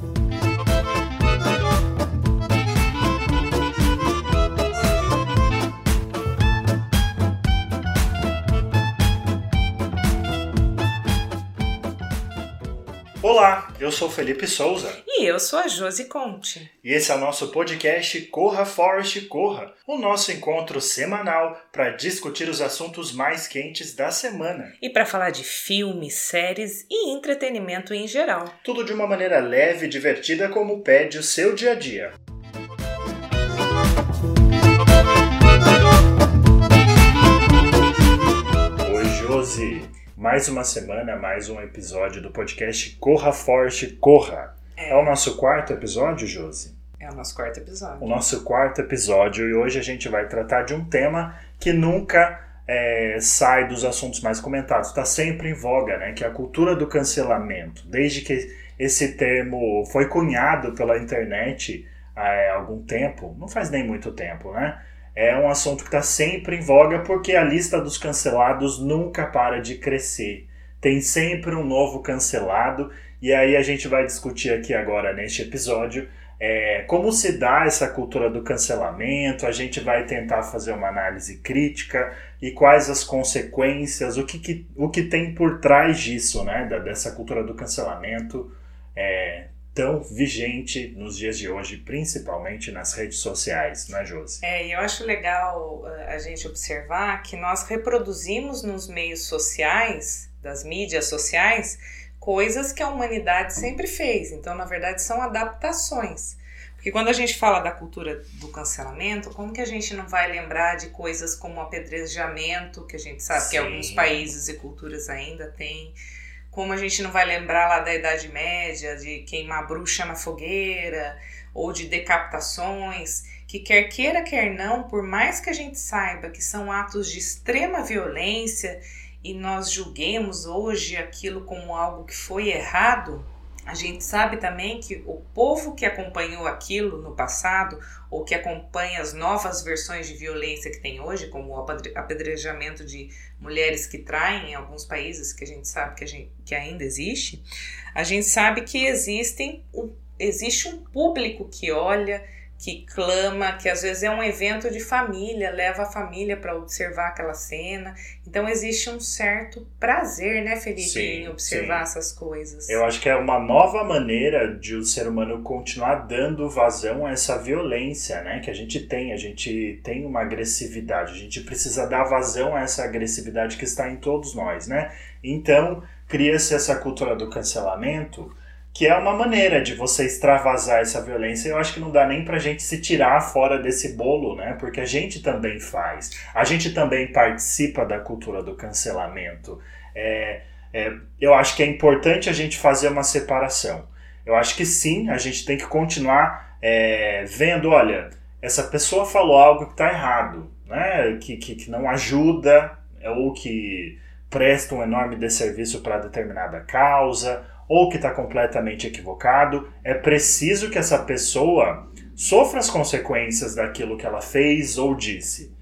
Bye. Olá, eu sou Felipe Souza. E eu sou a Josi Conte. E esse é o nosso podcast Corra Forest Corra, o nosso encontro semanal para discutir os assuntos mais quentes da semana. E para falar de filmes, séries e entretenimento em geral. Tudo de uma maneira leve e divertida como pede o seu dia a dia. Oi, Josi. Mais uma semana, mais um episódio do podcast Corra Forte Corra. É. é o nosso quarto episódio, Josi? É o nosso quarto episódio. O nosso quarto episódio e hoje a gente vai tratar de um tema que nunca é, sai dos assuntos mais comentados, está sempre em voga, né? Que é a cultura do cancelamento. Desde que esse termo foi cunhado pela internet há algum tempo, não faz nem muito tempo, né? É um assunto que está sempre em voga porque a lista dos cancelados nunca para de crescer. Tem sempre um novo cancelado, e aí a gente vai discutir aqui agora neste episódio é, como se dá essa cultura do cancelamento, a gente vai tentar fazer uma análise crítica e quais as consequências, o que, que o que tem por trás disso, né, dessa cultura do cancelamento. É, tão vigente nos dias de hoje, principalmente nas redes sociais, né, Josi? É, e eu acho legal eh, a gente observar que nós reproduzimos nos meios sociais, das mídias sociais, coisas que a humanidade sempre fez. Então, na verdade, são adaptações. Porque quando a gente fala da cultura do cancelamento, como que a gente não vai lembrar de coisas como apedrejamento, que a gente sabe Sim. que alguns países e culturas ainda têm, como a gente não vai lembrar lá da Idade Média, de queimar bruxa na fogueira, ou de decapitações, que quer queira, quer não, por mais que a gente saiba que são atos de extrema violência e nós julguemos hoje aquilo como algo que foi errado, a gente sabe também que o povo que acompanhou aquilo no passado, ou que acompanha as novas versões de violência que tem hoje, como o apedrejamento de mulheres que traem em alguns países, que a gente sabe que, gente, que ainda existe, a gente sabe que existem, existe um público que olha que clama, que às vezes é um evento de família, leva a família para observar aquela cena. Então existe um certo prazer, né, Felipe, sim, em observar sim. essas coisas. Eu acho que é uma nova maneira de o ser humano continuar dando vazão a essa violência, né, que a gente tem. A gente tem uma agressividade, a gente precisa dar vazão a essa agressividade que está em todos nós, né? Então cria-se essa cultura do cancelamento que é uma maneira de você extravasar essa violência. Eu acho que não dá nem pra gente se tirar fora desse bolo, né? Porque a gente também faz. A gente também participa da cultura do cancelamento. É, é, eu acho que é importante a gente fazer uma separação. Eu acho que sim, a gente tem que continuar é, vendo, olha, essa pessoa falou algo que está errado, né? Que, que, que não ajuda ou que presta um enorme desserviço para determinada causa ou que está completamente equivocado. É preciso que essa pessoa sofra as consequências daquilo que ela fez ou disse.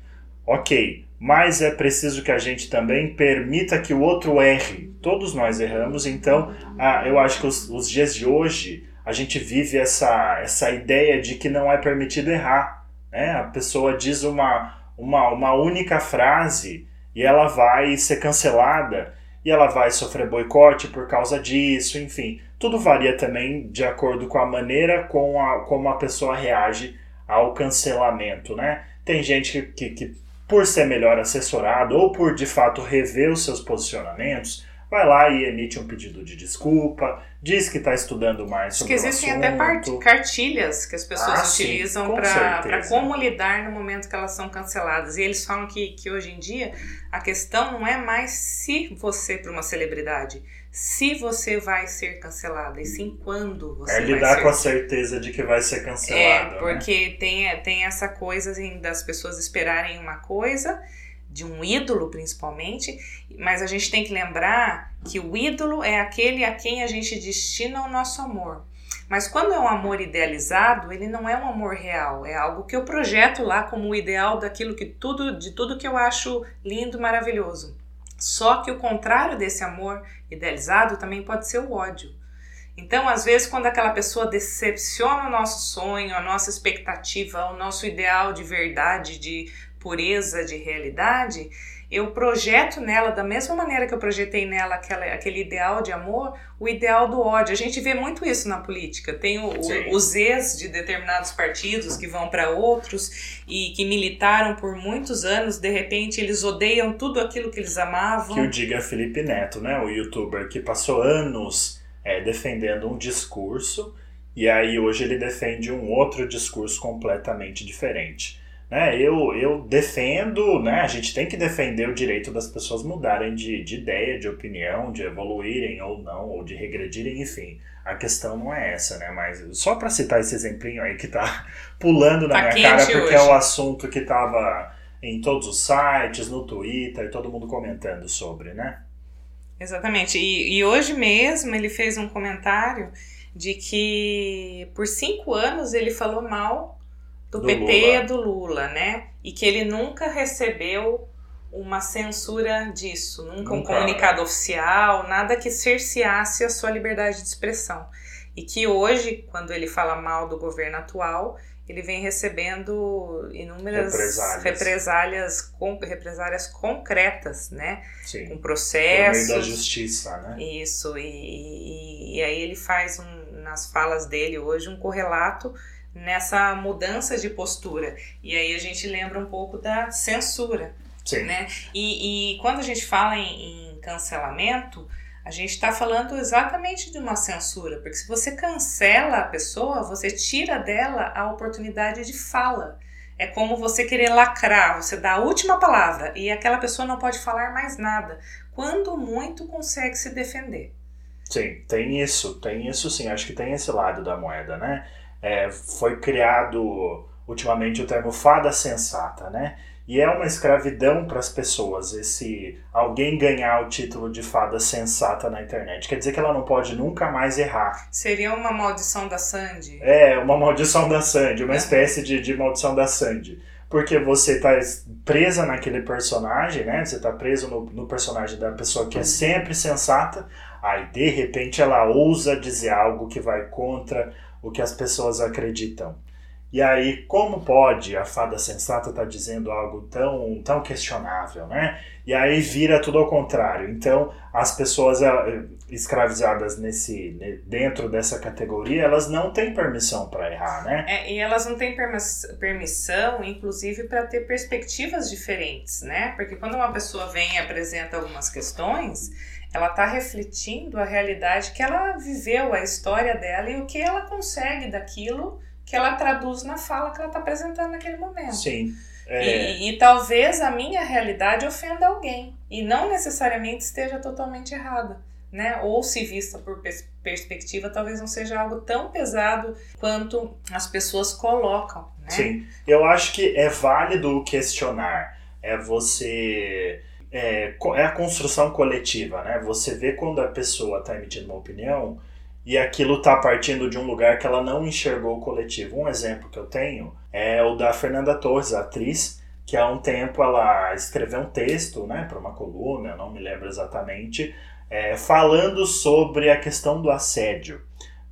Ok, mas é preciso que a gente também permita que o outro erre. Todos nós erramos, então ah, eu acho que os, os dias de hoje a gente vive essa, essa ideia de que não é permitido errar. Né? A pessoa diz uma, uma, uma única frase e ela vai ser cancelada e ela vai sofrer boicote por causa disso, enfim. Tudo varia também de acordo com a maneira com a, como a pessoa reage ao cancelamento, né? Tem gente que, que, que, por ser melhor assessorado ou por de fato rever os seus posicionamentos, vai lá e emite um pedido de desculpa, diz que está estudando mais sobre que existem até cartilhas que as pessoas ah, utilizam para como lidar no momento que elas são canceladas. E eles falam que, que hoje em dia a questão não é mais se você para uma celebridade, se você vai ser cancelada, e sim quando você é vai lidar com a certeza de que vai ser cancelada. É, né? porque né? tem, tem essa coisa assim, das pessoas esperarem uma coisa de um ídolo principalmente, mas a gente tem que lembrar que o ídolo é aquele a quem a gente destina o nosso amor. Mas quando é um amor idealizado, ele não é um amor real, é algo que eu projeto lá como o ideal daquilo que tudo, de tudo que eu acho lindo, maravilhoso. Só que o contrário desse amor idealizado também pode ser o ódio. Então, às vezes, quando aquela pessoa decepciona o nosso sonho, a nossa expectativa, o nosso ideal de verdade, de pureza, de realidade, eu projeto nela, da mesma maneira que eu projetei nela aquela, aquele ideal de amor, o ideal do ódio. A gente vê muito isso na política. Tem o, o, os ex de determinados partidos que vão para outros e que militaram por muitos anos, de repente eles odeiam tudo aquilo que eles amavam. Que o diga Felipe Neto, né? O youtuber que passou anos é, defendendo um discurso e aí hoje ele defende um outro discurso completamente diferente. Né, eu, eu defendo, né, a gente tem que defender o direito das pessoas mudarem de, de ideia, de opinião, de evoluírem ou não, ou de regredirem, enfim. A questão não é essa, né? Mas só para citar esse exemplinho aí que tá pulando na Tá minha cara, porque hoje. é o assunto que tava em todos os sites, no Twitter, todo mundo comentando sobre, né? Exatamente. E, e hoje mesmo ele fez um comentário de que por cinco anos ele falou mal do, Do PT Lula. do Lula, né? E que ele nunca recebeu uma censura disso, nunca, um Nunca. comunicado oficial, nada que cerceasse a sua liberdade de expressão. E que hoje, quando ele fala mal do governo atual, ele vem recebendo inúmeras Represálias. represálias, con- represálias concretas, né? Sim. Com Por processos. meio da justiça, né? Isso, e, e, e aí ele faz um, nas falas dele hoje um correlato nessa mudança de postura. E aí a gente lembra um pouco da censura, Sim. né? E, e quando a gente fala em, em cancelamento, a gente está falando exatamente de uma censura, porque se você cancela a pessoa, você tira dela a oportunidade de fala. É como você querer lacrar, você dá a última palavra e aquela pessoa não pode falar mais nada. Quando muito consegue se defender. Sim, tem isso, tem isso sim. Acho que tem esse lado da moeda, né? É, foi criado ultimamente o termo fada sensata, né? E é uma escravidão para as pessoas esse alguém ganhar o título de fada sensata na internet. Quer dizer que ela não pode nunca mais errar. Seria uma maldição da Sandy? É uma maldição da Sandy, uma espécie de, de maldição da Sandy. Porque você tá presa naquele personagem, né? Você tá preso no, no personagem da pessoa que é sempre sensata, aí de repente ela ousa dizer algo que vai contra o que as pessoas acreditam. E aí, como pode a fada sensata estar dizendo algo tão, tão questionável, né? E aí vira tudo ao contrário. Então, as pessoas eh, escravizadas nesse ne- dentro dessa categoria, elas não têm permissão para errar, né? É, e elas não têm permis- permissão, inclusive, para ter perspectivas diferentes, né? Porque quando uma pessoa vem e apresenta algumas questões, ela está refletindo a realidade que ela viveu, a história dela e o que ela consegue daquilo que ela traduz na fala que ela está apresentando naquele momento. Sim. É, E, e talvez a minha realidade ofenda alguém e não necessariamente esteja totalmente errada, né? Ou se vista por pers- perspectiva, talvez não seja algo tão pesado quanto as pessoas colocam, né? Sim. Eu acho que é válido questionar. É você. É, é a construção coletiva, né? Você vê quando a pessoa está emitindo uma opinião e aquilo está partindo de um lugar que ela não enxergou o coletivo. Um exemplo que eu tenho é o da Fernanda Torres, atriz, que há um tempo ela escreveu um texto né, para uma coluna, não me lembro exatamente, é, falando sobre a questão do assédio.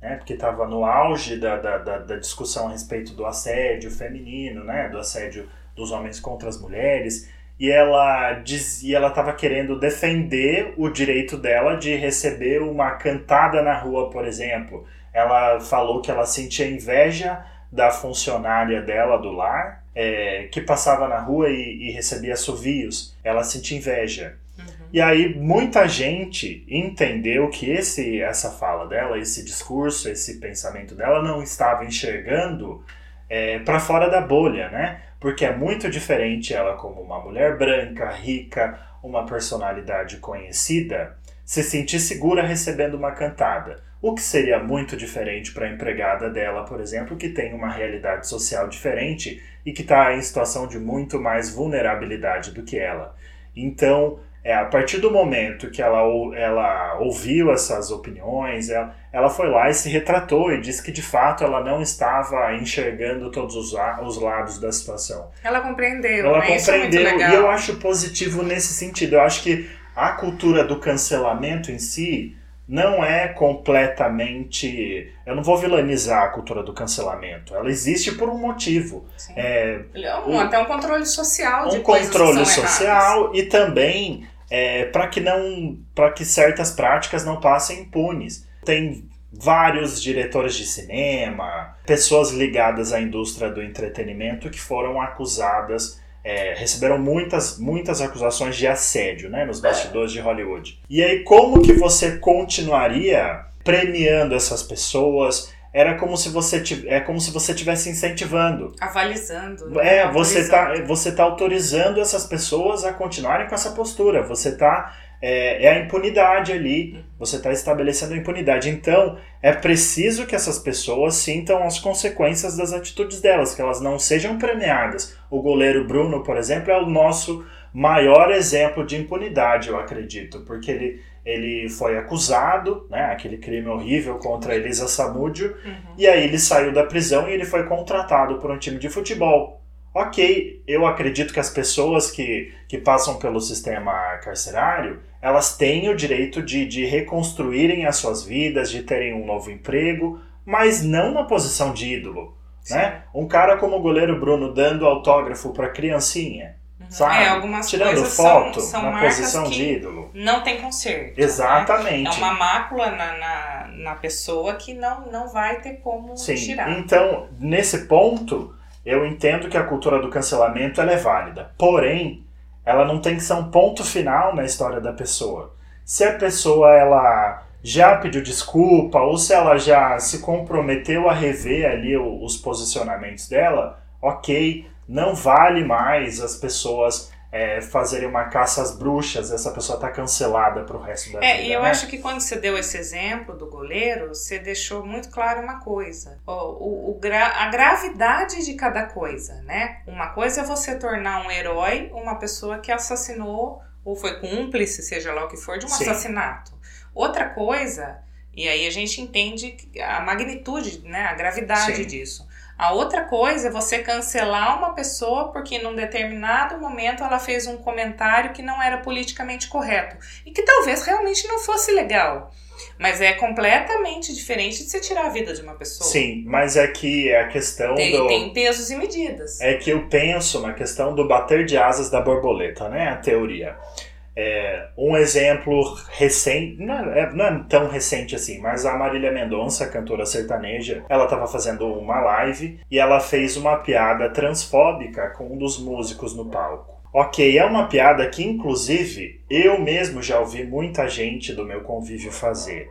Né, porque estava no auge da, da, da, da discussão a respeito do assédio feminino, né, do assédio dos homens contra as mulheres, e ela dizia, ela estava querendo defender o direito dela de receber uma cantada na rua, por exemplo. Ela falou que ela sentia inveja da funcionária dela do lar, é, que passava na rua e, e recebia assovios. Ela sentia inveja. Uhum. E aí muita gente entendeu que esse, essa fala dela, esse discurso, esse pensamento dela não estava enxergando é, para fora da bolha, né? Porque é muito diferente ela como uma mulher branca, rica, uma personalidade conhecida, se sentir segura recebendo uma cantada. O que seria muito diferente para a empregada dela, por exemplo, que tem uma realidade social diferente e que está em situação de muito mais vulnerabilidade do que ela. Então, é, a partir do momento que ela, ela ouviu essas opiniões, ela, ela foi lá e se retratou e disse que de fato ela não estava enxergando todos os, os lados da situação. Ela compreendeu, Ela né? Isso é muito compreendeu legal. e eu acho positivo nesse sentido. Eu acho que a cultura do cancelamento em si não é completamente. Eu não vou vilanizar a cultura do cancelamento. Ela existe por um motivo. É, um, até um controle social de Um controle social erradas. e também é, para que não. para que certas práticas não passem impunes. Tem vários diretores de cinema, pessoas ligadas à indústria do entretenimento que foram acusadas é, receberam muitas, muitas acusações de assédio né, nos bastidores de Hollywood. E aí, como que você continuaria premiando essas pessoas? Era como se você é como se você estivesse incentivando. Avalizando. Né? É, você está você tá autorizando essas pessoas a continuarem com essa postura. Você está é, é a impunidade ali. Você está estabelecendo a impunidade. Então, é preciso que essas pessoas sintam as consequências das atitudes delas, que elas não sejam premiadas. O goleiro Bruno, por exemplo, é o nosso maior exemplo de impunidade, eu acredito, porque ele, ele foi acusado, né, aquele crime horrível contra Elisa Samúdio, uhum. e aí ele saiu da prisão e ele foi contratado por um time de futebol. Ok, eu acredito que as pessoas que, que passam pelo sistema carcerário, elas têm o direito de, de reconstruírem as suas vidas, de terem um novo emprego, mas não na posição de ídolo. Né? Um cara como o goleiro Bruno dando autógrafo para criancinha. Sabe? É, algumas Tirando foto são, são na posição de ídolo. Não tem conserto. Exatamente. Né? É uma mácula na, na, na, pessoa que não, não vai ter como Sim. tirar. Então, nesse ponto, eu entendo que a cultura do cancelamento ela é válida. Porém, ela não tem que ser um ponto final na história da pessoa. Se a pessoa ela já pediu desculpa ou se ela já se comprometeu a rever ali os posicionamentos dela, ok, não vale mais as pessoas é, fazerem uma caça às bruxas, essa pessoa está cancelada para o resto da é, vida. E eu né? acho que quando você deu esse exemplo do goleiro, você deixou muito claro uma coisa: o, o, o gra a gravidade de cada coisa, né? Uma coisa é você tornar um herói uma pessoa que assassinou ou foi cúmplice, seja lá o que for, de um Sim. assassinato. Outra coisa, e aí a gente entende a magnitude, né, a gravidade Sim. disso. A outra coisa é você cancelar uma pessoa porque num determinado momento ela fez um comentário que não era politicamente correto e que talvez realmente não fosse legal. Mas é completamente diferente de você tirar a vida de uma pessoa. Sim, mas é que é a questão tem, do... Tem pesos e medidas. É que eu penso na questão do bater de asas da borboleta, né? A teoria. É, um exemplo recente, não é, não é, tão recente assim, mas a Marília Mendonça, cantora sertaneja, ela estava fazendo uma live e ela fez uma piada transfóbica com um dos músicos no palco. Ok, é uma piada que, inclusive, eu mesmo já ouvi muita gente do meu convívio fazer.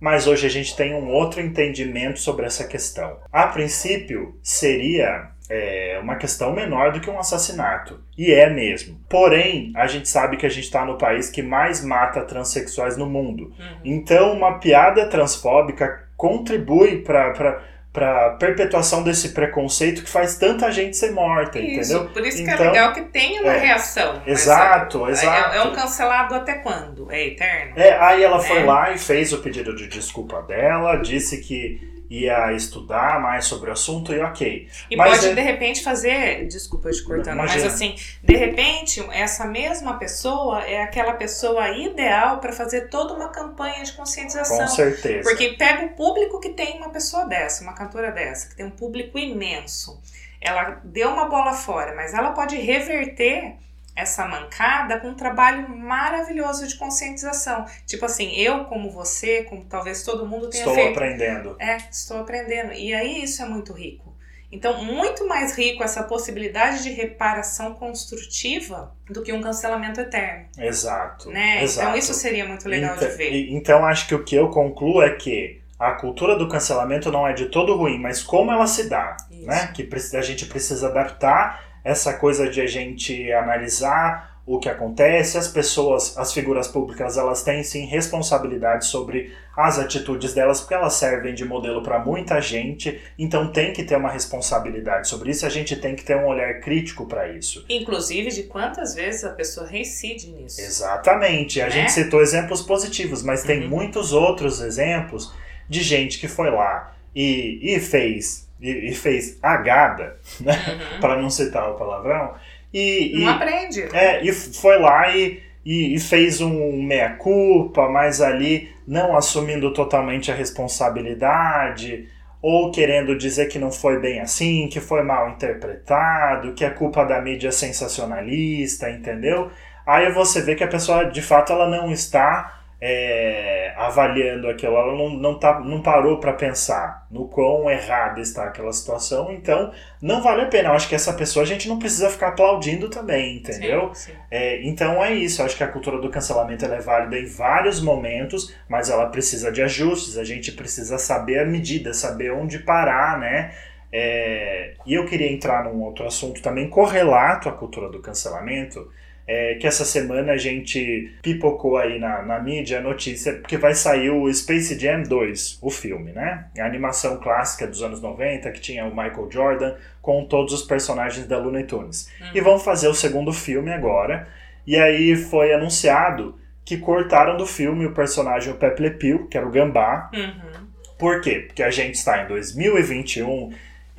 Mas hoje a gente tem um outro entendimento sobre essa questão. A princípio, seria é uma questão menor do que um assassinato. E é mesmo. Porém, a gente sabe que a gente está no país que mais mata transexuais no mundo. Uhum. Então, uma piada transfóbica contribui para para perpetuação desse preconceito que faz tanta gente ser morta, isso, entendeu? Por isso então, que é então, legal que tenha uma é, reação. Exato, exato. É, é, um cancelado até quando? É eterno? É, aí ela foi é. lá e fez o pedido de desculpa dela, disse que ia estudar mais sobre o assunto e ok. E mas pode, é... de repente, fazer. Desculpa te cortando, Imagina. mas assim, de repente, essa mesma pessoa é aquela pessoa ideal para fazer toda uma campanha de conscientização. Com certeza. Porque pega o público que tem uma pessoa dessa, uma cantora dessa, que tem um público imenso. Ela deu uma bola fora, mas ela pode reverter essa mancada com um trabalho maravilhoso de conscientização. Tipo assim, eu como você, como talvez todo mundo tenha estou feito. Estou aprendendo. É, estou aprendendo. E aí isso é muito rico. Então, muito mais rico essa possibilidade de reparação construtiva do que um cancelamento eterno. Exato. Né? Então, exato. Então, isso seria muito legal então, de ver. Então, acho que o que eu concluo é que a cultura do cancelamento não é de todo ruim, mas como ela se dá, isso. né? Que a gente precisa adaptar essa coisa de a gente analisar o que acontece, as pessoas, as figuras públicas, elas têm sim responsabilidade sobre as atitudes delas, porque elas servem de modelo para muita gente, então tem que ter uma responsabilidade sobre isso, a gente tem que ter um olhar crítico para isso. Inclusive de quantas vezes a pessoa reincide nisso. Exatamente, a né? gente citou exemplos positivos, mas tem uhum. muitos outros exemplos de gente que foi lá e, e fez e, e fez agada, né? Uhum. para não citar o palavrão. E, não e, aprende. É, e foi lá e, e, e fez um meia-culpa, mas ali não assumindo totalmente a responsabilidade, ou querendo dizer que não foi bem assim, que foi mal interpretado, que é culpa da mídia sensacionalista, entendeu? Aí você vê que a pessoa, de fato, ela não está é, avaliando aquilo, ela não, não, tá, não parou para pensar no quão errada está aquela situação, então não vale a pena. Eu acho que essa pessoa a gente não precisa ficar aplaudindo também, entendeu? Sim, sim. É, então é isso, eu acho que a cultura do cancelamento é válida em vários momentos, mas ela precisa de ajustes, a gente precisa saber a medida, saber onde parar, né? É, e eu queria entrar num outro assunto também correlato à cultura do cancelamento, é, que essa semana a gente pipocou aí na, na mídia a notícia que vai sair o Space Jam 2, o filme, né? A animação clássica dos anos 90, que tinha o Michael Jordan com todos os personagens da Looney Tunes. Uhum. E vão fazer o segundo filme agora. E aí foi anunciado que cortaram do filme o personagem o Pepe Le Pew, que era o Gambá. Uhum. Por quê? Porque a gente está em 2021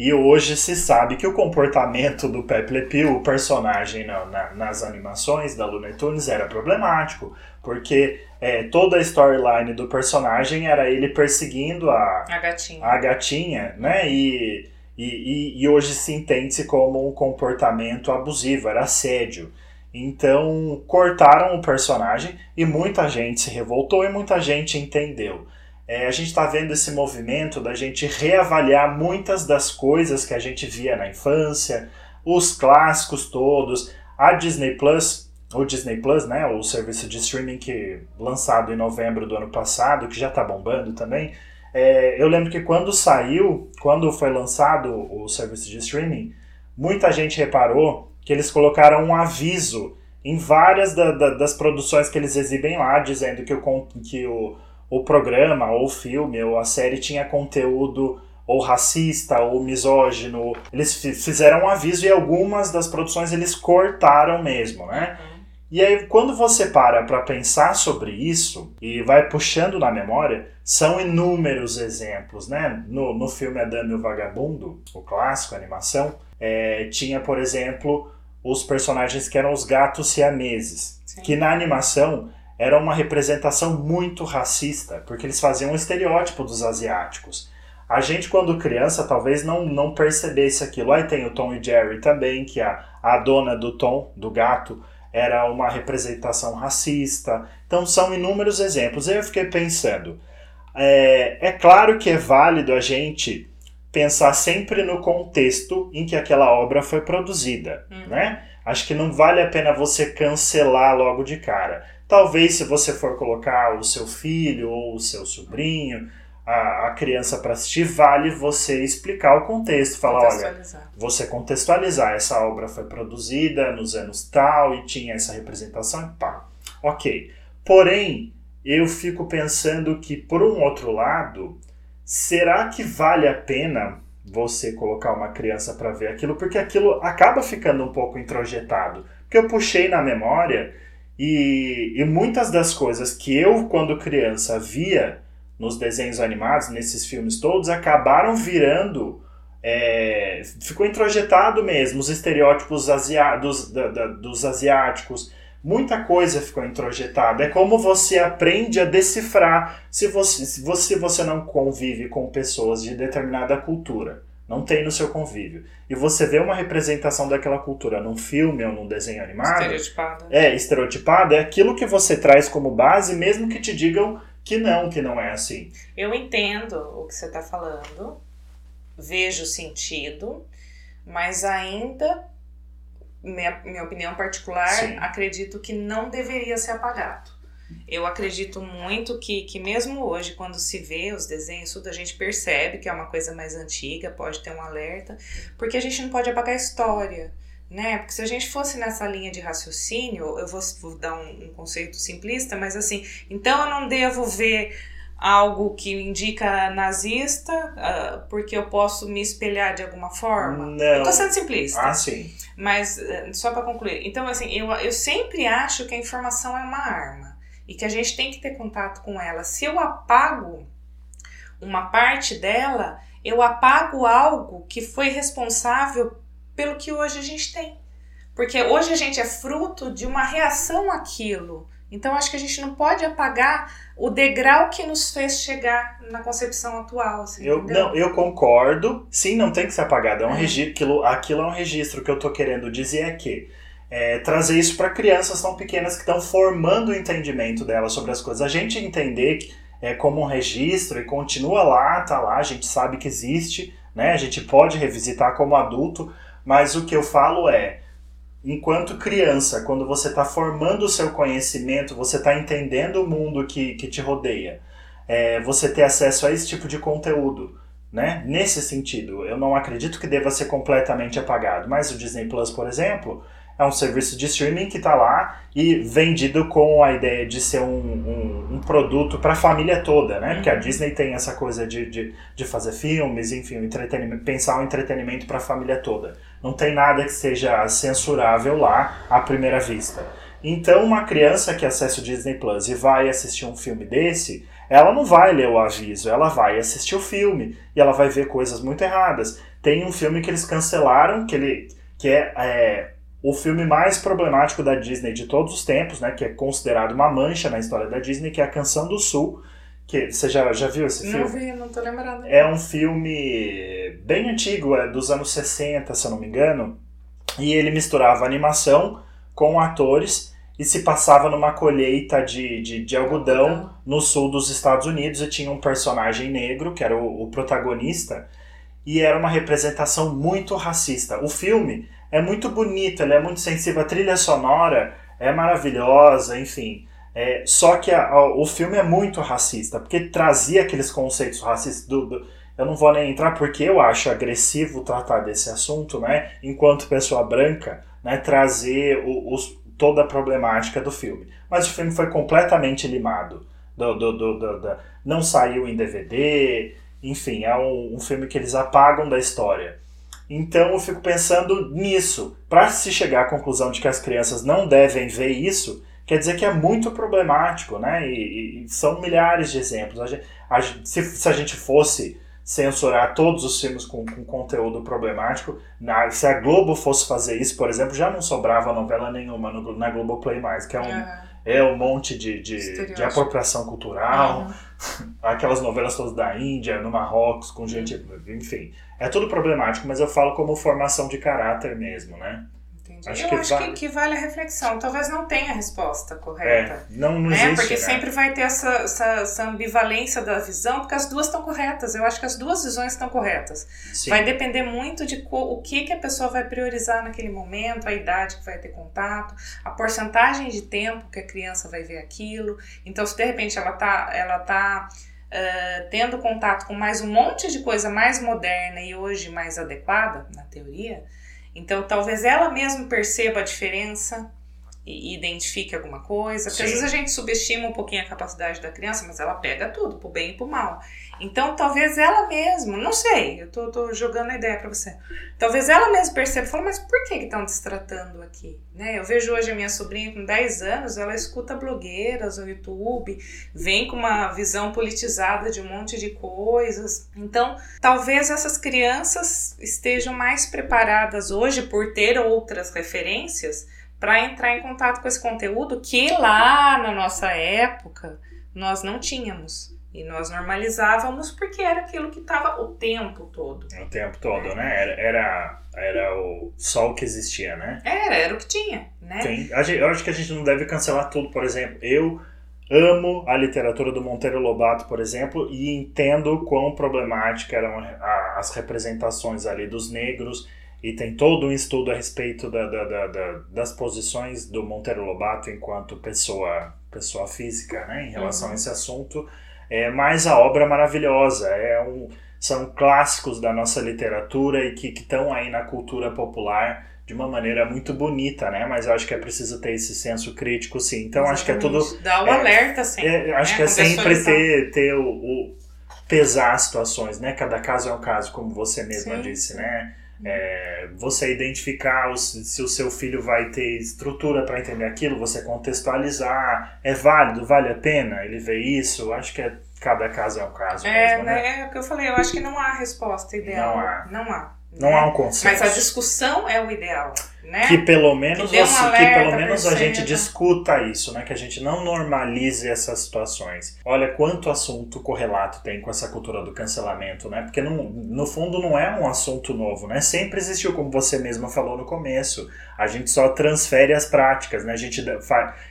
e hoje se sabe que o comportamento do Pepe Le Pew, o personagem na, na, nas animações da Looney Tunes, era problemático, porque é, toda a storyline do personagem era ele perseguindo a, a gatinha, a gatinha né? E, e, e hoje se entende-se como um comportamento abusivo, era assédio. Então cortaram o personagem e muita gente se revoltou e muita gente entendeu é, a gente está vendo esse movimento da gente reavaliar muitas das coisas que a gente via na infância, os clássicos todos, a Disney Plus, o Disney Plus, né, o serviço de streaming que lançado em novembro do ano passado, que já está bombando também. É, eu lembro que quando saiu, quando foi lançado o serviço de streaming, muita gente reparou que eles colocaram um aviso em várias da, da, das produções que eles exibem lá, dizendo que o, que o o programa, ou o filme, ou a série tinha conteúdo ou racista ou misógino. Eles fizeram um aviso e algumas das produções eles cortaram mesmo, né? Uhum. E aí, quando você para para pensar sobre isso e vai puxando na memória, são inúmeros exemplos, né? No, no filme Adame o Vagabundo, o clássico, a animação, é, tinha, por exemplo, os personagens que eram os gatos siameses, Sim. que na animação era uma representação muito racista, porque eles faziam um estereótipo dos asiáticos. A gente, quando criança, talvez não, não percebesse aquilo. Aí tem o Tom e Jerry também, que a, a dona do Tom, do gato, era uma representação racista. Então são inúmeros exemplos. Eu fiquei pensando, é, é claro que é válido a gente pensar sempre no contexto em que aquela obra foi produzida, uhum. né? Acho que não vale a pena você cancelar logo de cara. Talvez, se você for colocar o seu filho ou o seu sobrinho, a, a criança para assistir, vale você explicar o contexto. Falar, olha, você contextualizar. Essa obra foi produzida nos anos tal e tinha essa representação e pá. Ok. Porém, eu fico pensando que, por um outro lado, será que vale a pena você colocar uma criança para ver aquilo? Porque aquilo acaba ficando um pouco introjetado. Porque eu puxei na memória e, e muitas das coisas que eu, quando criança, via nos desenhos animados, nesses filmes todos, acabaram virando. É, ficou introjetado mesmo os estereótipos asia dos, da, da, dos asiáticos. Muita coisa ficou introjetada. É como você aprende a decifrar se você, se você, você não convive com pessoas de determinada cultura não tem no seu convívio. E você vê uma representação daquela cultura num filme ou num desenho animado. Estereotipada. É, estereotipada, é aquilo que você traz como base, mesmo que te digam que não, que não é assim. Eu entendo o que você está falando, vejo sentido, mas ainda, minha, minha opinião particular, Sim. acredito que não deveria ser apagado. Eu acredito muito que, que mesmo hoje, quando se vê os desenhos, tudo a gente percebe que é uma coisa mais antiga, pode ter um alerta, porque a gente não pode apagar a história, né? Porque se a gente fosse nessa linha de raciocínio, eu vou, vou dar um, um conceito simplista, mas assim, então eu não devo ver algo que indica nazista, uh, porque eu posso me espelhar de alguma forma? Não. Eu tô sendo simplista. Ah, sim. Mas, uh, só para concluir, então, assim, eu, eu sempre acho que a informação é uma arma e que a gente tem que ter contato com ela. Se eu apago uma parte dela, eu apago algo que foi responsável pelo que hoje a gente tem. Porque hoje a gente é fruto de uma reação àquilo. Então acho que a gente não pode apagar o degrau que nos fez chegar na concepção atual. Assim, eu, não, eu concordo. Sim, não tem que ser apagado. É um é. registro, aquilo, aquilo é um registro. O que eu estou querendo dizer é que é, trazer isso para crianças tão pequenas que estão formando o entendimento delas sobre as coisas. A gente entender que é como um registro e continua lá, tá lá, a gente sabe que existe, né? A gente pode revisitar como adulto, mas o que eu falo é enquanto criança, quando você está formando o seu conhecimento, você está entendendo o mundo que, que te rodeia, é, você ter acesso a esse tipo de conteúdo. Né? Nesse sentido, eu não acredito que deva ser completamente apagado, mas o Disney Plus, por exemplo, é um serviço de streaming que está lá e vendido com a ideia de ser um, um, um produto para a família toda, né? Porque a uhum. Disney tem essa coisa de, de, de fazer filmes, enfim, entretenimento, pensar um entretenimento para a família toda. Não tem nada que seja censurável lá à primeira vista. Então, uma criança que acessa o Disney Plus e vai assistir um filme desse, ela não vai ler o aviso, ela vai assistir o filme e ela vai ver coisas muito erradas. Tem um filme que eles cancelaram, que, ele, que é, é o filme mais problemático da Disney de todos os tempos, né, que é considerado uma mancha na história da Disney, que é A Canção do Sul. Que, você já, já viu esse filme? Não vi, não tô lembrando. É um filme bem antigo, é dos anos 60, se eu não me engano, e ele misturava animação com atores e se passava numa colheita de, de, de algodão no sul dos Estados Unidos e tinha um personagem negro, que era o, o protagonista, e era uma representação muito racista. O filme é muito bonito, ele é muito sensível, a trilha sonora é maravilhosa, enfim. É, só que a, a, o filme é muito racista, porque trazia aqueles conceitos racistas do, do, eu não vou nem entrar porque eu acho agressivo tratar desse assunto, né? Enquanto pessoa branca, né? Trazer o, toda a problemática do filme. Mas o filme foi completamente limado. Do, do, do, do não saiu em DVD, enfim, é um, um filme que eles apagam da história. Então eu fico pensando nisso. Para se chegar à conclusão de que as crianças não devem ver isso, quer dizer que é muito problemático, né? E, e são milhares de exemplos. A gente, a, se, se a gente fosse censurar todos os filmes com, com conteúdo problemático, na, se a Globo fosse fazer isso, por exemplo, já não sobrava novela nenhuma no, na Globoplay mais, que é um, uhum. é um monte de, de, de apropriação cultural, uhum. aquelas novelas todas da Índia, no Marrocos, com gente, uhum. enfim é tudo problemático, mas eu falo como formação de caráter mesmo, né? Entendi. Acho eu que acho vale... Que, que, vale a reflexão. Talvez não tenha a resposta correta. É, não, não né? existe, Porque né? sempre vai ter essa, essa, essa, ambivalência da visão, porque as duas estão corretas. Eu acho que as duas visões estão corretas. Sim. Vai depender muito de o que, que a pessoa vai priorizar naquele momento, a idade que vai ter contato, a porcentagem de tempo que a criança vai ver aquilo. Então, se de repente ela tá, ela tá uh, tendo contato com mais um monte de coisa mais moderna e hoje mais adequada, na teoria, então talvez ela mesma perceba a diferença e identifique alguma coisa. Porque Sim. às vezes a gente subestima um pouquinho a capacidade da criança, mas ela pega tudo, pro bem e pro mal. Então, talvez ela mesma, não sei, eu tô, tô jogando a ideia para você. Talvez ela mesma perceba e fale, mas por que estão destratando aqui? Né? Eu vejo hoje a minha sobrinha com 10 anos, ela escuta blogueiras no YouTube, vem com uma visão politizada de um monte de coisas. Então, talvez essas crianças estejam mais preparadas hoje por ter outras referências para entrar em contato com esse conteúdo que lá na nossa época nós não tínhamos. E nós normalizávamos porque era aquilo que estava o tempo todo. O tempo todo, né? Era, era, era o sol que existia, né? Era, era o que tinha, né? Sim. Eu acho que a gente não deve cancelar tudo. Por exemplo, eu amo a literatura do Monteiro Lobato, por exemplo, e entendo quão problemática eram as representações ali dos negros e tem todo um estudo a respeito da, da, da, da, das posições do Monteiro Lobato enquanto pessoa, pessoa física, né, em relação uhum. a esse assunto. É, mas a obra maravilhosa, é um, são clássicos da nossa literatura e que estão aí na cultura popular de uma maneira muito bonita, né? Mas eu acho que é preciso ter esse senso crítico, sim. Então Exatamente. acho que é tudo. Dá o um é, alerta, sim. É, acho é, que é sempre ter, ter o, o, pesar as situações, né? Cada caso é um caso, como você mesma sim, disse, sim. né? É, você identificar os, se o seu filho vai ter estrutura para entender aquilo, você contextualizar, é válido, vale a pena ele ver isso? Acho que é, cada caso é um caso. É, mesmo, né? é o que eu falei, eu acho que não há resposta ideal. Não há. Não há. Não né? há um consenso. Mas a discussão é o ideal. Né? Que pelo menos, Que assim, que pelo menos a gente perceba. discuta isso, né? Que a gente não normalize essas situações. Olha quanto assunto correlato tem com essa cultura do cancelamento, né? Porque no, no fundo não é um assunto novo, né? Sempre existiu, como você mesma falou no começo. A gente só transfere as práticas, né? A gente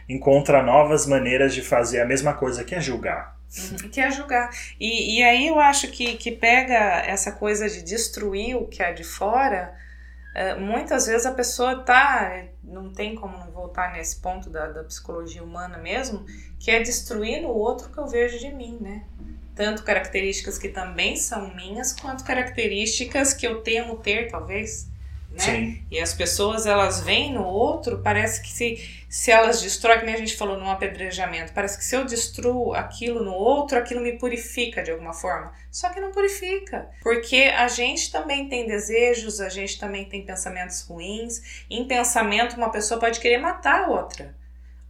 encontra novas maneiras de fazer a mesma coisa que é julgar. Uhum, que é julgar. E, e aí eu acho que, que pega essa coisa de destruir o que é de fora. Eh, muitas vezes a pessoa tá. Não tem como não voltar nesse ponto da, da psicologia humana mesmo, que é destruir no outro que eu vejo de mim, né? Tanto características que também são minhas, quanto características que eu temo ter, talvez. Né? Sim. E as pessoas, elas veem no outro, parece que se, se elas destroem, nem a gente falou no apedrejamento, parece que se eu destruo aquilo no outro, aquilo me purifica de alguma forma. Só que não purifica. Porque a gente também tem desejos, a gente também tem pensamentos ruins. Em pensamento, uma pessoa pode querer matar a outra.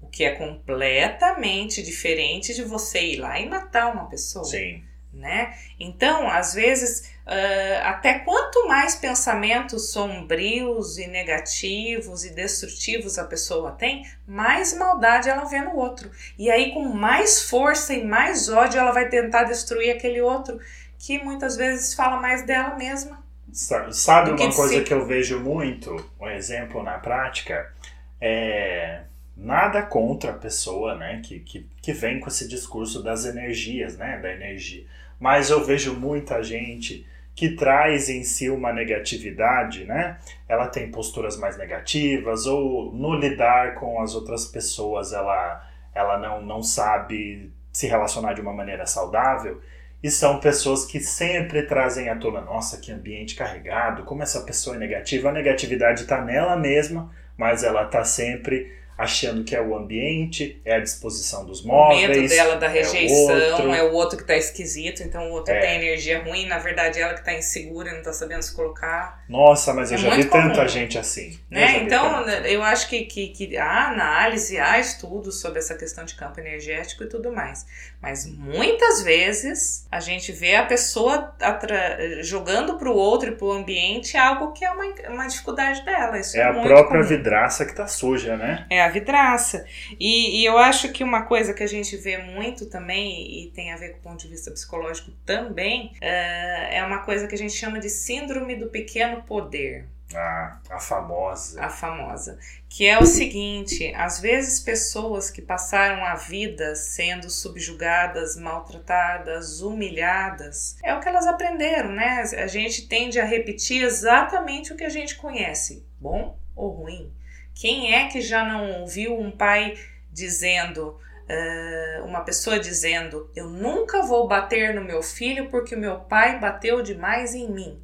O que é completamente diferente de você ir lá e matar uma pessoa Sim. Né? Então, às vezes, ah, até quanto mais pensamentos sombrios e negativos e destrutivos a pessoa tem, mais maldade ela vê no outro. E aí, com mais força e mais ódio, ela vai tentar destruir aquele outro que muitas vezes fala mais dela mesma. Sa- Sabe que uma coisa si. que eu vejo muito, um exemplo na prática, é nada contra a pessoa, né, que, que, que vem com esse discurso das energias, né, da energia. Mas eu vejo muita gente que traz em si uma negatividade, né? Ela tem posturas mais negativas ou no lidar com as outras pessoas ela, ela não, não sabe se relacionar de uma maneira saudável. E são pessoas que sempre trazem à tona, nossa, que ambiente carregado, como essa pessoa é negativa. A negatividade está nela mesma, mas ela está sempre achando que é o ambiente, é a disposição dos O móveis. medo dela da é o rejeição, outro. é o outro que tá esquisito, então o outro É. tem energia ruim, na verdade ela que tá insegura e não tá sabendo se colocar. Nossa, mas eu É já vi muito comum. tanta gente assim. Eu Né? vi Então, eu acho que, que, que há análise, há estudos sobre essa questão de campo energético e tudo mais. Mas muitas vezes a gente vê a pessoa atra- jogando para o outro e para o ambiente algo que é uma, uma dificuldade dela. Isso é, É a própria comum. vidraça que tá suja, né? É a vidraça. E, e eu acho que uma coisa que a gente vê muito também, e tem a ver com o ponto de vista psicológico também, é é uma coisa que a gente chama de síndrome do pequeno poder. Ah, a famosa. a famosa, que é o seguinte: às vezes pessoas que passaram a vida sendo subjugadas, maltratadas, humilhadas, é o que elas aprenderam, né? A gente tende a repetir exatamente o que a gente conhece, bom ou ruim. Quem é que já não ouviu um pai dizendo, eh, uma pessoa dizendo, eu nunca vou bater no meu filho porque o meu pai bateu demais em mim?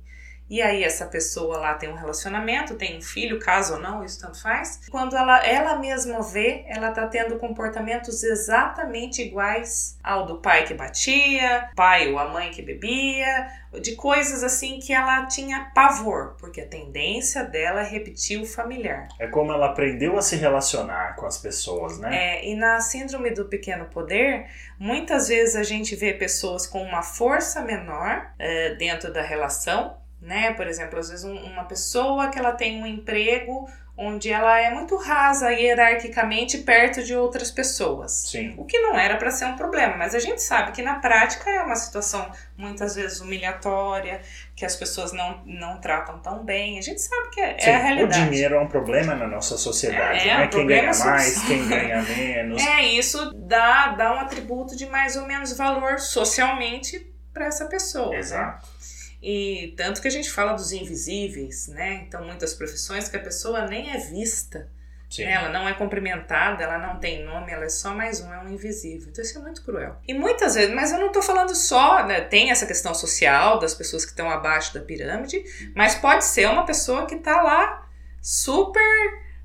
E aí essa pessoa lá tem um relacionamento, tem um filho, caso ou não, isso tanto faz. Quando ela, ela mesma vê, ela tá tendo comportamentos exatamente iguais ao do pai que batia, pai ou a mãe que bebia, de coisas assim que ela tinha pavor, porque a tendência dela é repetir o familiar. É como ela aprendeu a se relacionar com as pessoas, né? É, e na síndrome do pequeno poder, muitas vezes a gente vê pessoas com uma força menor é, dentro da relação, né? Por exemplo, às vezes um- uma pessoa que ela tem um emprego onde ela é muito rasa hierarquicamente perto de outras pessoas. Sim. O que não era para ser um problema, mas a gente sabe que na prática é uma situação muitas vezes humilhatória, que as pessoas não, não tratam tão bem. A gente sabe que é, Sim, é a realidade. O dinheiro é um problema na nossa sociedade, É, né? o Quem ganha mais, quem ganha menos. É, isso dá, dá um atributo de mais ou menos valor socialmente para essa pessoa. né? E tanto que a gente fala dos invisíveis, né? Então, muitas profissões que a pessoa nem é vista, Sim. né? ela não é cumprimentada, ela não tem nome, ela é só mais um, é um invisível. Então, isso é muito cruel. E muitas vezes, mas eu não tô falando só, né? Tem essa questão social das pessoas que estão abaixo da pirâmide, mas pode ser uma pessoa que tá lá super.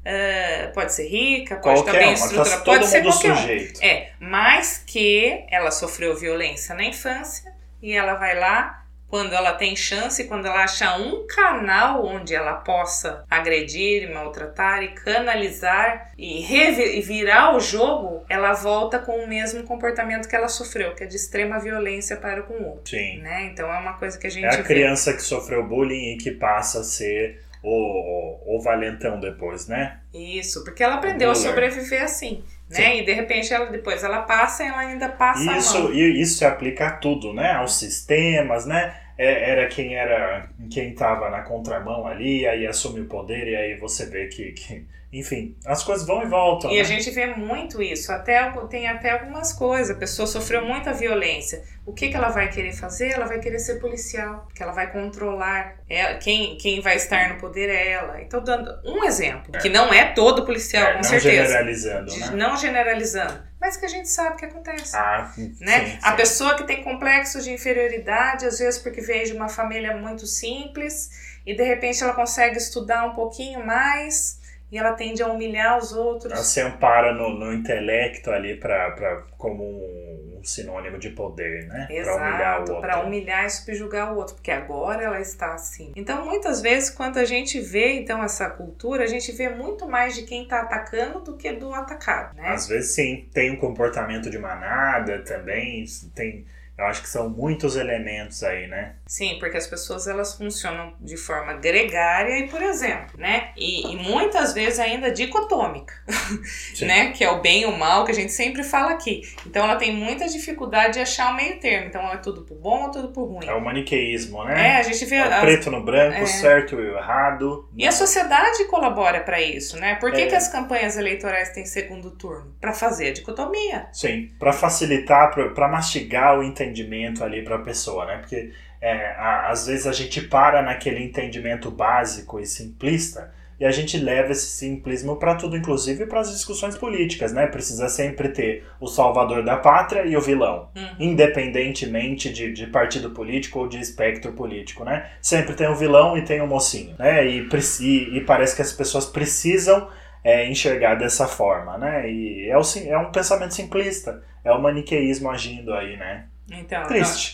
eh, pode ser rica, pode estar Qualquer bem uma, tá estruturada, pode ser qualquer um. sujeito. É, mas que ela sofreu violência na infância e ela vai lá quando ela tem chance, quando ela achar um canal onde ela possa agredir, maltratar e canalizar e virar o jogo, ela volta com o mesmo comportamento que ela sofreu, que é de extrema violência para com o outro. Sim. Né? Então é uma coisa que a gente É a vê. criança que sofreu bullying e que passa a ser o, o valentão depois, né? Isso, porque ela aprendeu a sobreviver assim, né? E de repente ela depois ela passa e ela ainda passa isso, a mão. E isso se aplica a tudo, né? Aos sistemas, né? É, era quem era quem estava na contramão ali, aí assume o poder e aí você vê que, que enfim, as coisas vão e voltam. E né? a gente vê muito isso. Até tem até algumas coisas. A pessoa sofreu muita violência. O que, que ela vai querer fazer? Ela vai querer ser policial, que ela vai controlar. É, quem, quem vai estar no poder é ela. Então, dando um exemplo, é. que não é todo policial, é, com não certeza. Generalizando, né? Não generalizando. Mas que a gente sabe que acontece. Ah, né? Sim, a pessoa que tem complexo de inferioridade, às vezes porque veio de uma família muito simples, e de repente ela consegue estudar um pouquinho mais e ela tende a humilhar os outros. Ela se ampara no, no intelecto ali pra, pra, como um, um sinônimo de poder, né? Exato, para humilhar o outro. Para humilhar e subjugar o outro, porque agora ela está assim. Então, muitas vezes, quando a gente vê então essa cultura, a gente vê muito mais de quem está atacando do que do atacado, né? Às vezes, sim. Tem um comportamento de manada também, tem eu acho que são muitos elementos aí, né? Sim, porque as pessoas elas funcionam de forma gregária e, por exemplo, né? E, e muitas vezes ainda dicotômica, né? Que é o bem e o mal que a gente sempre fala aqui. Então ela tem muita dificuldade de achar o meio termo. Então é tudo por bom ou tudo por ruim. É o maniqueísmo, né? É, a gente vê. É o preto no branco, é... certo e errado. E a sociedade colabora para isso, né? Por que, é. que as campanhas eleitorais têm segundo turno? Para fazer a dicotomia. Sim, para facilitar, para mastigar o entendimento entendimento ali para a pessoa, né? Porque é, às vezes a gente para naquele entendimento básico e simplista e a gente leva esse simplismo para tudo, inclusive para as discussões políticas, né? Precisa sempre ter o salvador da pátria e o vilão, uhum. independentemente de, de partido político ou de espectro político, né? Sempre tem o vilão e tem o mocinho, né? E, e, e parece que as pessoas precisam é, enxergar dessa forma, né? E é, o, é um pensamento simplista, é o maniqueísmo agindo aí, né? Então,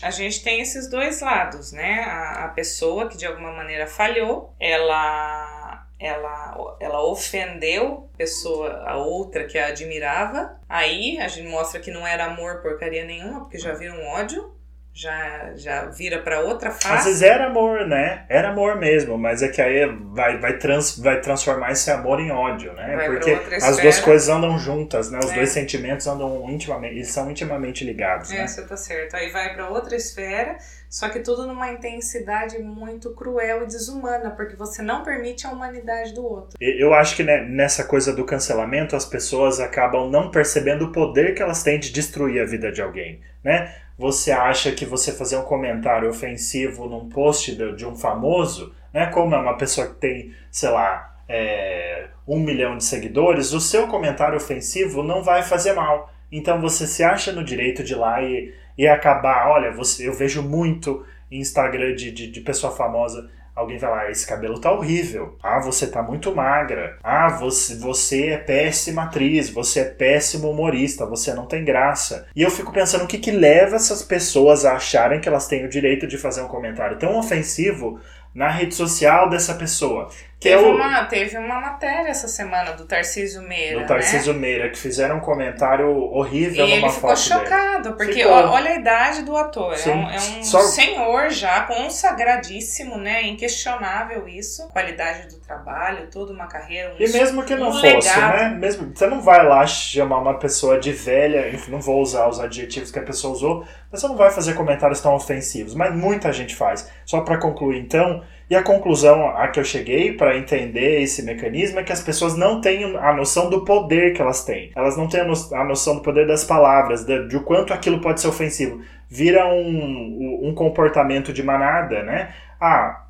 então, a gente tem esses dois lados, né? A, a pessoa que de alguma maneira falhou, ela ela, ela ofendeu a pessoa, a outra que a admirava. Aí a gente mostra que não era amor porcaria nenhuma, porque já viram ódio já, já vira para outra fase. Às vezes era amor, né? Era amor mesmo, mas é que aí vai, vai, trans, vai transformar esse amor em ódio, né? Vai Porque as duas coisas andam juntas, né? Os é. dois sentimentos andam intimamente, eles são intimamente ligados. É, né? você tá certo. Aí vai para outra esfera, só que tudo numa intensidade muito cruel e desumana, porque você não permite a humanidade do outro. Eu acho que né, nessa coisa do cancelamento, as pessoas acabam não percebendo o poder que elas têm de destruir a vida de alguém, né? Você acha que você fazer um comentário ofensivo num post de, de um famoso, né, como é uma pessoa que tem, sei lá, é, um milhão de seguidores, o seu comentário ofensivo não vai fazer mal. Então você se acha no direito de ir lá e, e acabar. Olha, você, eu vejo muito Instagram de, de, de pessoa famosa Alguém vai lá, esse cabelo tá horrível. Ah, você tá muito magra. Ah, você, você é péssima atriz, você é péssimo humorista, você não tem graça. E eu fico pensando o que, que leva essas pessoas a acharem que elas têm o direito de fazer um comentário tão ofensivo na rede social dessa pessoa. Que teve, é o... uma, teve uma matéria essa semana do Tarcísio Meira. Do Tarcísio né? Meira, que fizeram um comentário horrível e numa ele ficou chocado, dele. porque ficou. olha a idade do ator. Sim. É um, é um Só... senhor já, consagradíssimo, né? Inquestionável isso. Qualidade do trabalho, toda uma carreira. Um e mesmo que não um fosse, legado. né? Mesmo, você não vai lá chamar uma pessoa de velha, enfim, não vou usar os adjetivos que a pessoa usou, mas você não vai fazer comentários tão ofensivos. Mas muita gente faz. Só para concluir, então. E a conclusão a que eu cheguei para entender esse mecanismo é que as pessoas não têm a noção do poder que elas têm. Elas não têm a noção do poder das palavras, de, de o quanto aquilo pode ser ofensivo. Vira um, um comportamento de manada, né? Ah,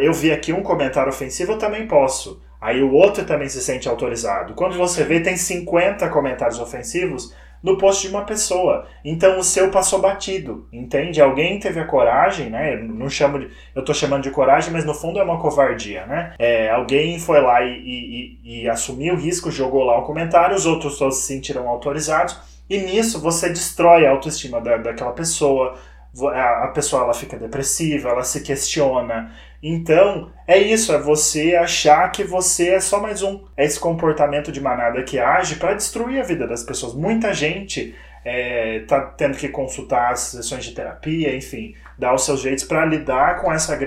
eu vi aqui um comentário ofensivo, eu também posso. Aí o outro também se sente autorizado. Quando você vê, tem 50 comentários ofensivos, no post de uma pessoa. Então o seu passou batido, entende? Alguém teve a coragem, né? Eu não chamo de, eu tô chamando de coragem, mas no fundo é uma covardia, né? É, alguém foi lá e, e, e, assumiu o risco, jogou lá um comentário, os outros todos se sentiram autorizados, e nisso você destrói a autoestima da, daquela pessoa, a pessoa ela fica depressiva, ela se questiona. Então, é isso, é você achar que você é só mais um. É esse comportamento de manada que age para destruir a vida das pessoas. Muita gente é, tá tendo que consultar as sessões de terapia, enfim, dar os seus jeitos para lidar com essa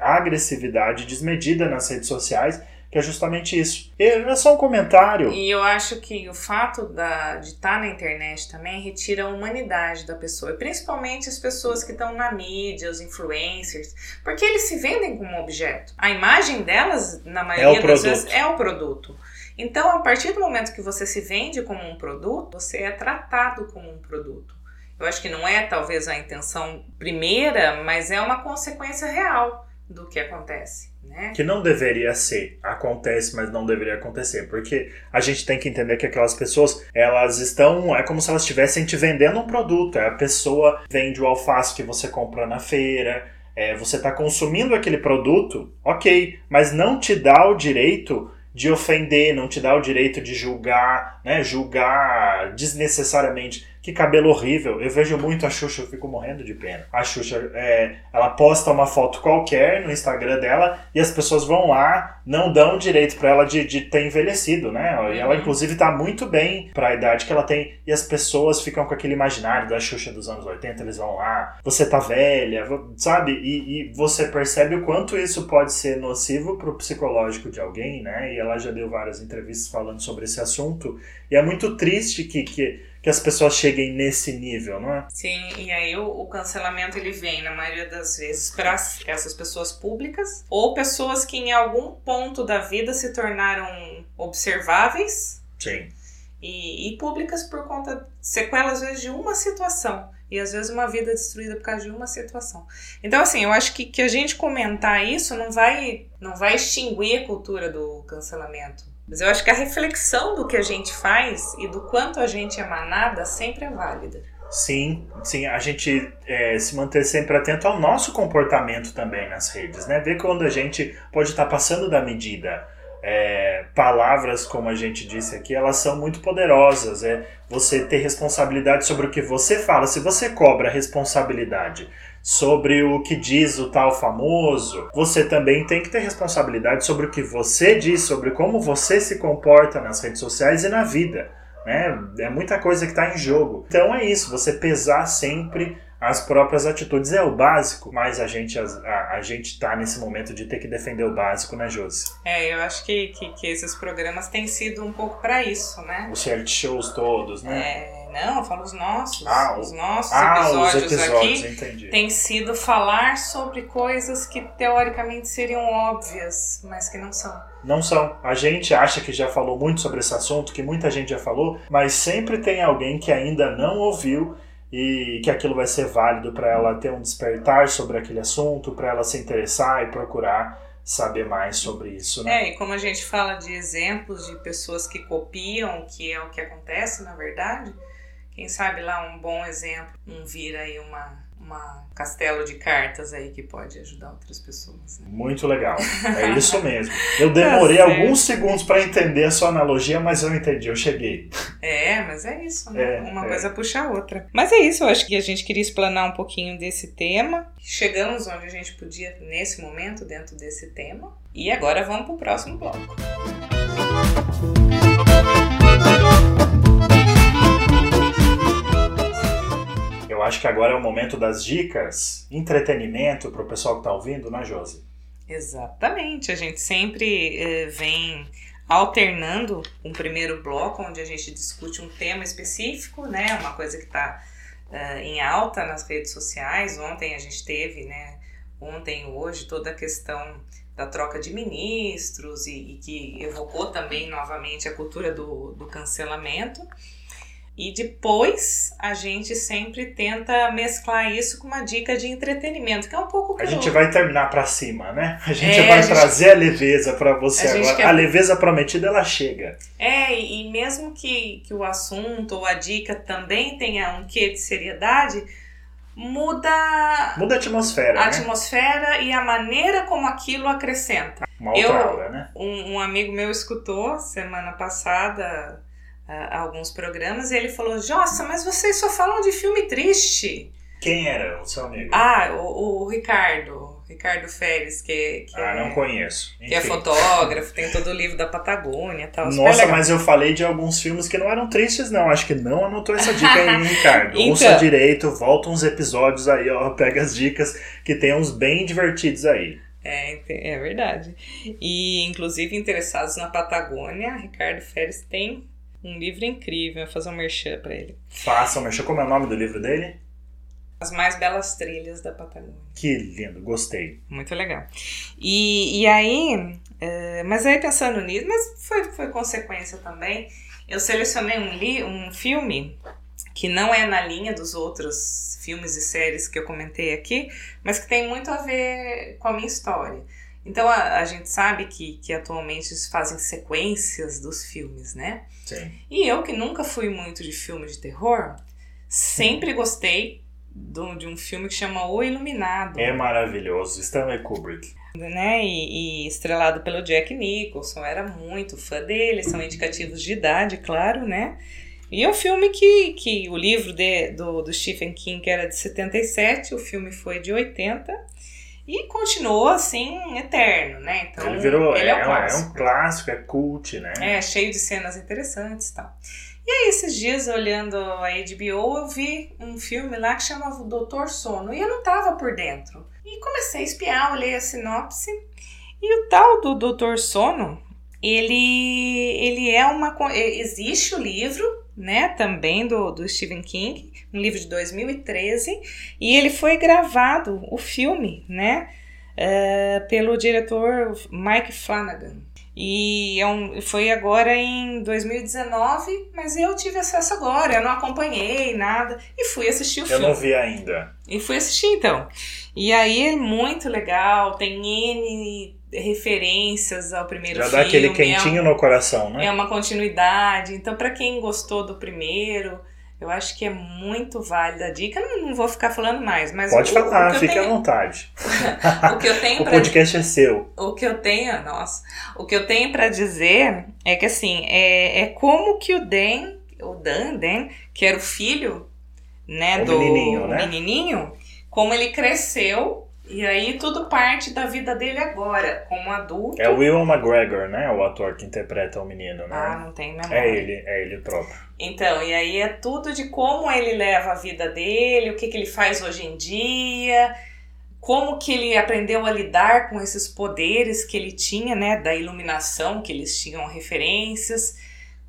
agressividade desmedida nas redes sociais que é justamente isso. E é só um comentário. E eu acho que o fato da, de estar tá na internet também retira a humanidade da pessoa, e principalmente as pessoas que estão na mídia, os influencers, porque eles se vendem como objeto. A imagem delas, na maioria é das vezes, é o produto. Então, a partir do momento que você se vende como um produto, você é tratado como um produto. Eu acho que não é talvez a intenção primeira, mas é uma consequência real do que acontece. Né? Que não deveria ser, acontece, mas não deveria acontecer, porque a gente tem que entender que aquelas pessoas, elas estão, é como se elas estivessem te vendendo um produto, é a pessoa vende o alface que você compra na feira, é, você está consumindo aquele produto, ok, mas não te dá o direito de ofender, não te dá o direito de julgar, né, julgar desnecessariamente que cabelo horrível. Eu vejo muito a Xuxa, eu fico morrendo de pena. A Xuxa, é, ela posta uma foto qualquer no Instagram dela e as pessoas vão lá, não dão direito para ela de, de ter envelhecido, né? E ela, uhum. inclusive, tá muito bem para a idade que ela tem. E as pessoas ficam com aquele imaginário da Xuxa dos anos 80, eles vão lá, você tá velha, sabe? E, e você percebe o quanto isso pode ser nocivo pro psicológico de alguém, né? E ela já deu várias entrevistas falando sobre esse assunto. E é muito triste que, que que as pessoas cheguem nesse nível, não é? Sim, e aí o, o cancelamento ele vem, na maioria das vezes, para essas pessoas públicas ou pessoas que em algum ponto da vida se tornaram observáveis. Sim. E, e públicas por conta sequelas, às vezes, de uma situação. E às vezes uma vida destruída por causa de uma situação. Então, assim, eu acho que, que a gente comentar isso não vai, não vai extinguir a cultura do cancelamento mas eu acho que a reflexão do que a gente faz e do quanto a gente é manada sempre é válida. Sim, sim, a gente é, se manter sempre atento ao nosso comportamento também nas redes, né? Ver quando a gente pode estar passando da medida. É, palavras, como a gente disse aqui, elas são muito poderosas. É você ter responsabilidade sobre o que você fala. Se você cobra responsabilidade sobre o que diz o tal famoso, você também tem que ter responsabilidade sobre o que você diz, sobre como você se comporta nas redes sociais e na vida. Né? É muita coisa que está em jogo. Então é isso, você pesar sempre as próprias atitudes é o básico, mas a gente a, a, a gente tá nesse momento de ter que defender o básico, né, Josi? É, eu acho que, que, que esses programas têm sido um pouco para isso, né? Os reality shows todos, né? É não, eu falo os nossos. Ah, os nossos ah, episódios, os episódios, aqui entendi. tem sido falar sobre coisas que teoricamente seriam óbvias, mas que não são. Não são. A gente acha que já falou muito sobre esse assunto, que muita gente já falou, mas sempre tem alguém que ainda não ouviu e que aquilo vai ser válido para ela ter um despertar sobre aquele assunto, para ela se interessar e procurar saber mais sobre isso, né? É, e como a gente fala de exemplos de pessoas que copiam, que é o que acontece na verdade, quem sabe lá um bom exemplo, um vira aí uma, uma castelo de cartas aí que pode ajudar outras pessoas. Né? Muito legal. É isso mesmo. Eu demorei tá alguns segundos para entender a sua analogia, mas eu entendi, eu cheguei. É, mas é isso, né? É, uma é. coisa puxa a outra. Mas é isso, eu acho que a gente queria explanar um pouquinho desse tema. Chegamos onde a gente podia nesse momento dentro desse tema. E agora vamos para o próximo bloco. Eu acho que agora é o momento das dicas, entretenimento para o pessoal que está ouvindo, né, Josi? Exatamente. A gente sempre eh, vem alternando um primeiro bloco onde a gente discute um tema específico, né? Uma coisa que está eh, em alta nas redes sociais. Ontem a gente teve, né? Ontem hoje toda a questão da troca de ministros e, e que evocou também novamente a cultura do, do cancelamento. E depois a gente sempre tenta mesclar isso com uma dica de entretenimento, que é um pouco. A gente vai terminar para cima, né? A gente é, vai a gente... trazer a leveza para você a agora. Quer... A leveza prometida ela chega. É, e mesmo que, que o assunto ou a dica também tenha um quê de seriedade, muda. Muda a atmosfera. A né? atmosfera e a maneira como aquilo acrescenta. Uma outra eu, aula, né? Um, um amigo meu escutou semana passada alguns programas e ele falou: Nossa, mas vocês só falam de filme triste. Quem era o seu amigo? Ah, o, o Ricardo. Ricardo Férez, que, que ah, é, não conheço. Que é fotógrafo, tem todo o livro da Patagônia e tal. Nossa, mas eu falei de alguns filmes que não eram tristes, não. Acho que não anotou essa dica aí, Ricardo. então, Ouça direito, volta uns episódios aí, ó. Pega as dicas que tem uns bem divertidos aí. É, é verdade. E, inclusive, interessados na Patagônia, Ricardo Férez tem um livro incrível. Vou fazer um merchan pra ele. Faça um merchan. Como é o nome do livro dele? As mais belas trilhas da Patagônia. Que lindo, gostei. Muito legal. E, e aí, é, mas aí pensando nisso, mas foi, foi consequência também. Eu selecionei um, li, um filme que não é na linha dos outros filmes e séries que eu comentei aqui, mas que tem muito a ver com a minha história. Então a, a gente sabe que, que atualmente fazem sequências dos filmes, né? Sim. E eu que nunca fui muito de filme de terror, sempre gostei do, de um filme que chama O Iluminado. É maravilhoso, Stanley Kubrick. Né? E, e, estrelado pelo Jack Nicholson, era muito fã dele, são indicativos de idade, claro, né? E é um filme que, que o livro de, do, do Stephen King era de 77, o filme foi de 80 e continuou assim, eterno, né? Então, ele virou, ele é, é, um é, um clássico, é cult, né? É, cheio de cenas interessantes e tal. E aí, esses dias, olhando a HBO, eu vi um filme lá que chamava O Doutor Sono. E eu não tava por dentro. E comecei a espiar, olhei a sinopse. E o tal do Doutor Sono, ele, ele é uma. Existe o livro, né? Também do, do Stephen King, um livro de 2013. E ele foi gravado, o filme, né? Uh, pelo diretor Mike Flanagan. E é um, foi agora em 2019, mas eu tive acesso agora, eu não acompanhei nada e fui assistir o eu filme. Eu não vi ainda. E fui assistir então. E aí é muito legal, tem N referências ao primeiro Já filme. Já dá aquele quentinho é um, no coração, né? É uma continuidade. Então, para quem gostou do primeiro, eu acho que é muito válida a dica. Não, não vou ficar falando mais, mas pode o, falar, o fique tenho... à vontade. o que eu tenho o podcast é seu. O que eu tenho, nossa, o que eu tenho para dizer é que assim é, é como que o Dan, o Dan, Dan, que era o filho, né, o do menininho, né? menininho, como ele cresceu e aí tudo parte da vida dele agora, como adulto. É o Will McGregor, né? O ator que interpreta o menino, né? Ah, não tem memória. É ele, é ele próprio. Então, e aí é tudo de como ele leva a vida dele, o que, que ele faz hoje em dia, como que ele aprendeu a lidar com esses poderes que ele tinha, né? Da iluminação, que eles tinham referências,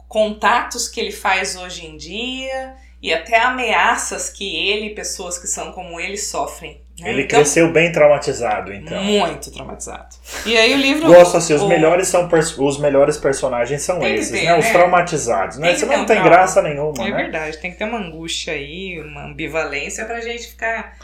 contatos que ele faz hoje em dia e até ameaças que ele e pessoas que são como ele sofrem. Né? Ele então, cresceu bem traumatizado, então. Muito traumatizado. E aí o livro. Gosto assim, os o... melhores são os melhores personagens são tem esses, ter, né? Os né? traumatizados, né? Senão não tem graça nenhuma. É né? verdade, tem que ter uma angústia aí, uma ambivalência pra gente ficar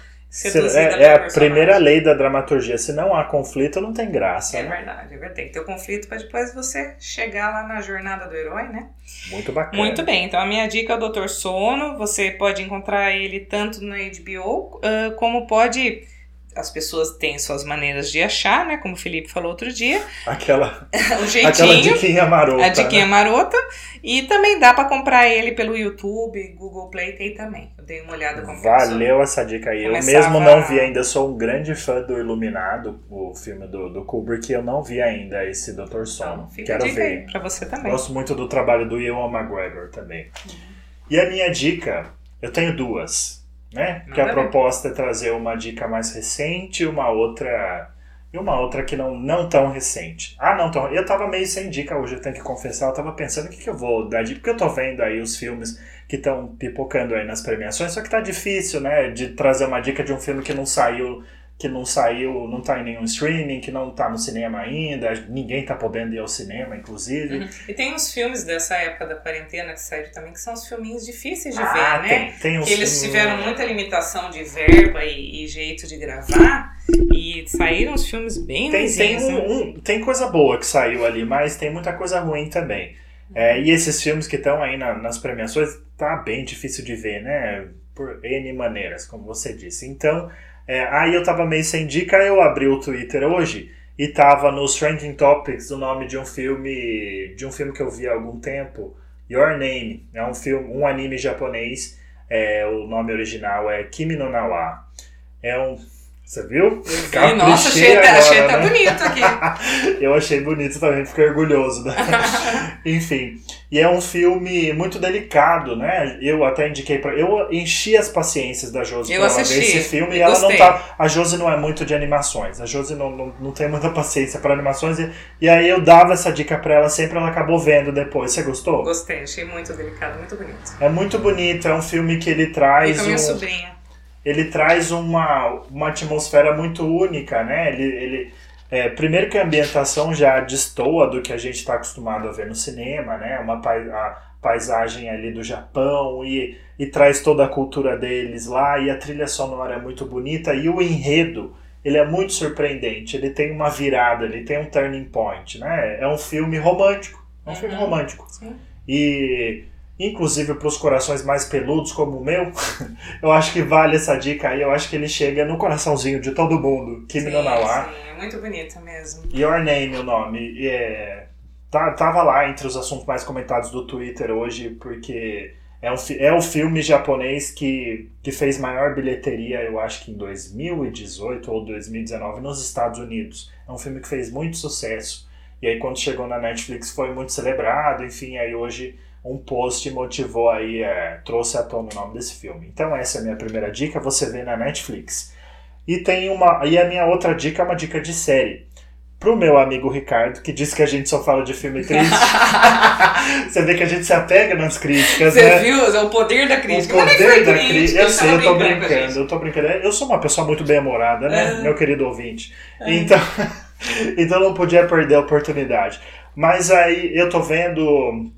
é, é a primeira lei da dramaturgia. Se não há conflito, não tem graça. É né? verdade, é verdade. Tem que ter o um conflito para depois você chegar lá na jornada do herói, né? Muito bacana. Muito bem. Então, a minha dica é o Doutor Sono. Você pode encontrar ele tanto na HBO, uh, como pode as pessoas têm suas maneiras de achar, né? Como o Felipe falou outro dia. Aquela, o jeitinho, aquela diquinha marota. A diquinha né? marota. E também dá para comprar ele pelo YouTube, Google Play tem também. Eu dei uma olhada como Valeu essa dica aí. Começava... Eu mesmo não vi ainda, sou um grande fã do Iluminado, o filme do, do Kubrick, eu não vi ainda esse Dr. Sono. Então, Quero ver. Para você também. Gosto muito do trabalho do Ewan McGregor também. Uhum. E a minha dica, eu tenho duas né? Porque a proposta é trazer uma dica mais recente e uma outra e uma outra que não, não tão recente. Ah, não tão. Eu tava meio sem dica hoje, eu tenho que confessar. Eu tava pensando o que, que eu vou dar dica, porque eu tô vendo aí os filmes que estão pipocando aí nas premiações, só que tá difícil, né? De trazer uma dica de um filme que não saiu que não saiu, não tá em nenhum streaming, que não tá no cinema ainda, ninguém tá podendo ir ao cinema, inclusive. Uhum. E tem uns filmes dessa época da quarentena que saíram também, que são os filminhos difíceis de ah, ver, né? Tem, tem uns que eles tiveram muita limitação de verba e, e, jeito de gravar, e saíram uns filmes bem tem, tem, um, né? um, tem coisa boa que saiu ali, mas tem muita coisa ruim também. É, e esses filmes que estão aí na, nas premiações, tá bem difícil de ver, né? Por N maneiras, como você disse. Então, é, aí eu tava meio sem dica, eu abri o Twitter hoje e tava nos Trending Topics o nome de um filme de um filme que eu vi há algum tempo, Your Name, é um filme, um anime japonês, é, o nome original é Kimi no Nawa. É um Você viu? Vi, nossa, achei, agora, achei até né? bonito aqui. eu achei bonito também, fiquei orgulhoso. Né? Enfim, e é um filme muito delicado, né? Eu até indiquei para Eu enchi as paciências da Josi pra ela ver esse filme e ela não tá. A Josi não é muito de animações. A Josi não, não, não tem muita paciência para animações. E, e aí eu dava essa dica para ela sempre, ela acabou vendo depois. Você gostou? Gostei, achei muito delicado, muito bonito. É muito bonito, é um filme que ele traz. E com a minha um... sobrinha ele traz uma, uma atmosfera muito única, né? Ele, ele é, primeiro que a ambientação já destoa do que a gente está acostumado a ver no cinema, né? Uma a paisagem ali do Japão e, e traz toda a cultura deles lá e a trilha sonora é muito bonita e o enredo ele é muito surpreendente. Ele tem uma virada, ele tem um turning point, né? É um filme romântico, é um uhum. filme romântico. Sim. E inclusive para os corações mais peludos como o meu, eu acho que vale essa dica aí. Eu acho que ele chega no coraçãozinho de todo mundo. Kimi sim, no Nawa. Sim, é muito bonito mesmo. Your Name, o nome. É, tá, tava lá entre os assuntos mais comentados do Twitter hoje, porque é, um, é o filme japonês que, que fez maior bilheteria, eu acho que em 2018 ou 2019, nos Estados Unidos. É um filme que fez muito sucesso. E aí quando chegou na Netflix foi muito celebrado, enfim, aí hoje um post motivou aí, é, trouxe à tona o nome desse filme. Então essa é a minha primeira dica, você vê na Netflix. E tem uma. E a minha outra dica é uma dica de série. Pro meu amigo Ricardo, que disse que a gente só fala de filme triste. você vê que a gente se apega nas críticas, você né? viu? É o poder da crítica. O poder da crítica. Eu sei, eu tô brincando, eu tô brincando. Eu sou uma pessoa muito bem-humorada, né? Meu querido ouvinte. Então, então não podia perder a oportunidade. Mas aí eu tô vendo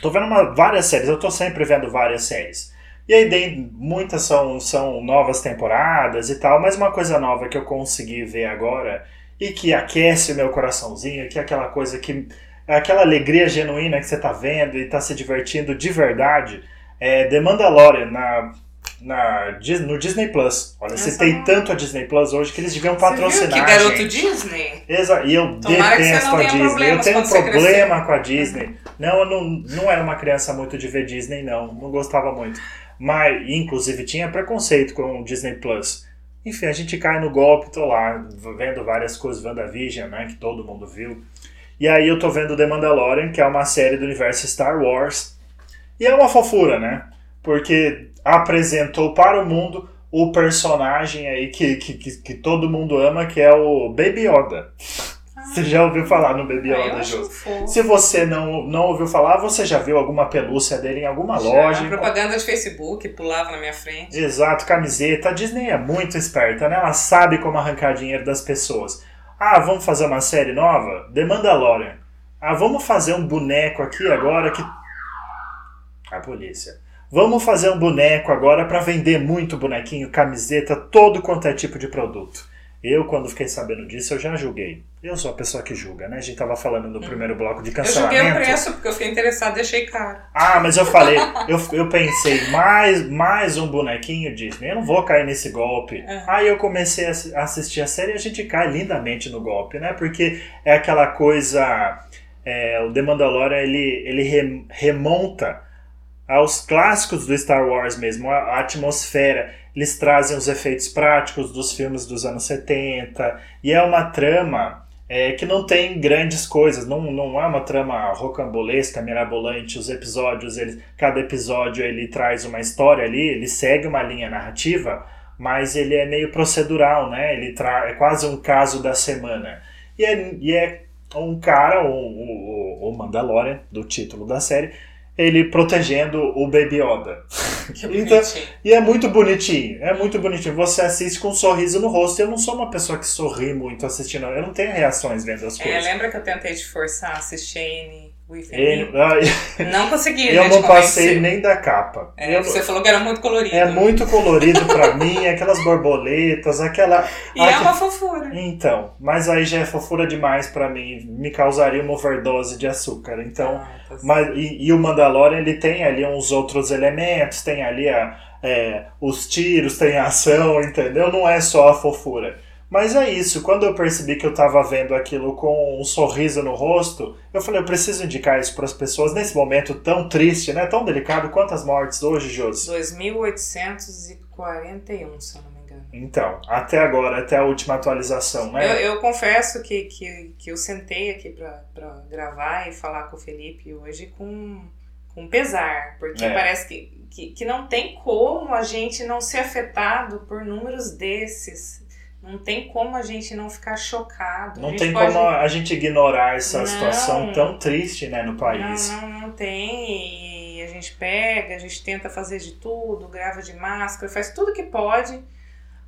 Tô vendo uma, várias séries, eu tô sempre vendo várias séries. E aí daí, muitas são, são novas temporadas e tal, mas uma coisa nova que eu consegui ver agora e que aquece o meu coraçãozinho, que é aquela coisa que. aquela alegria genuína que você tá vendo e tá se divertindo de verdade, é The Mandalorian na na, no Disney Plus. Olha, Essa citei tanto a Disney Plus hoje que eles deviam patrocinar. Que garoto gente. Disney? Exato. E eu Tomara detesto a Disney. Eu tenho um problema com a Disney. Não, eu não, não era uma criança muito de ver Disney, não. Não gostava muito. Mas, inclusive, tinha preconceito com o Disney Plus. Enfim, a gente cai no golpe, tô lá, vendo várias coisas, WandaVision, né, que todo mundo viu. E aí eu tô vendo The Mandalorian, que é uma série do universo Star Wars. E é uma fofura, né? Porque apresentou para o mundo o personagem aí que, que, que, que todo mundo ama, que é o Baby Yoda. Ah, você já ouviu falar no Baby ah, Yoda, Jô? Se você não, não ouviu falar, você já viu alguma pelúcia dele em alguma já, loja? Propaganda de Facebook, pulava na minha frente. Exato, camiseta. A Disney é muito esperta, né? Ela sabe como arrancar dinheiro das pessoas. Ah, vamos fazer uma série nova? The Mandalorian. Ah, vamos fazer um boneco aqui agora que. A polícia. Vamos fazer um boneco agora para vender muito bonequinho, camiseta, todo quanto é tipo de produto. Eu, quando fiquei sabendo disso, eu já julguei. Eu sou a pessoa que julga, né? A gente tava falando no primeiro bloco de cancelamento. Eu julguei o preço, porque eu fiquei interessado deixei caro. Ah, mas eu falei, eu, eu pensei, mais, mais um bonequinho Disney, eu não vou cair nesse golpe. Uhum. Aí eu comecei a assistir a série e a gente cai lindamente no golpe, né? Porque é aquela coisa... É, o The Mandalorian, ele, ele remonta aos clássicos do Star Wars mesmo, a, atmosfera. Eles trazem os efeitos práticos dos filmes dos anos 70 e é uma trama é, que não tem grandes coisas, não, não é uma trama rocambolesca, mirabolante. Os episódios, ele, cada episódio ele traz uma história ali, ele segue uma linha narrativa, mas ele é meio procedural, né? Ele é quase um caso da semana. E é, e é um cara, o, o, o Mandalorian, do título da série, ele protegendo o Baby Yoda. então, e é muito bonitinho, é muito bonitinho. Você assiste com um sorriso no rosto. Eu não sou uma pessoa que sorri muito assistindo, eu não tenho reações vendo as é, coisas. É, lembra que eu tentei te forçar a assistir N ele, não consegui. Eu não passei nem da capa. É, eu, você falou que era muito colorido. É muito colorido para mim, aquelas borboletas, aquela. E é uma fofura. Então, mas aí já é fofura demais para mim, me causaria uma overdose de açúcar. Então, ah, tá mas e, e, o Mandalorian ele tem ali uns outros elementos, tem ali a, é, os tiros, tem a ação, entendeu? Não é só a fofura. Mas é isso, quando eu percebi que eu estava vendo aquilo com um sorriso no rosto, eu falei, eu preciso indicar isso para as pessoas nesse momento tão triste, né? Tão delicado. Quantas mortes hoje, Josi? 2.841, se eu não me engano. Então, até agora, até a última atualização, né? Eu, eu confesso que, que, que eu sentei aqui para gravar e falar com o Felipe hoje com, com pesar, porque É. parece que, que, que não tem como a gente não ser afetado por números desses. Não tem como a gente não ficar chocado. Não tem pode- como a gente ignorar essa Não. situação tão triste, né, no país. Não, não, não tem. E a gente pega, a gente tenta fazer de tudo, grava de máscara, faz tudo que pode,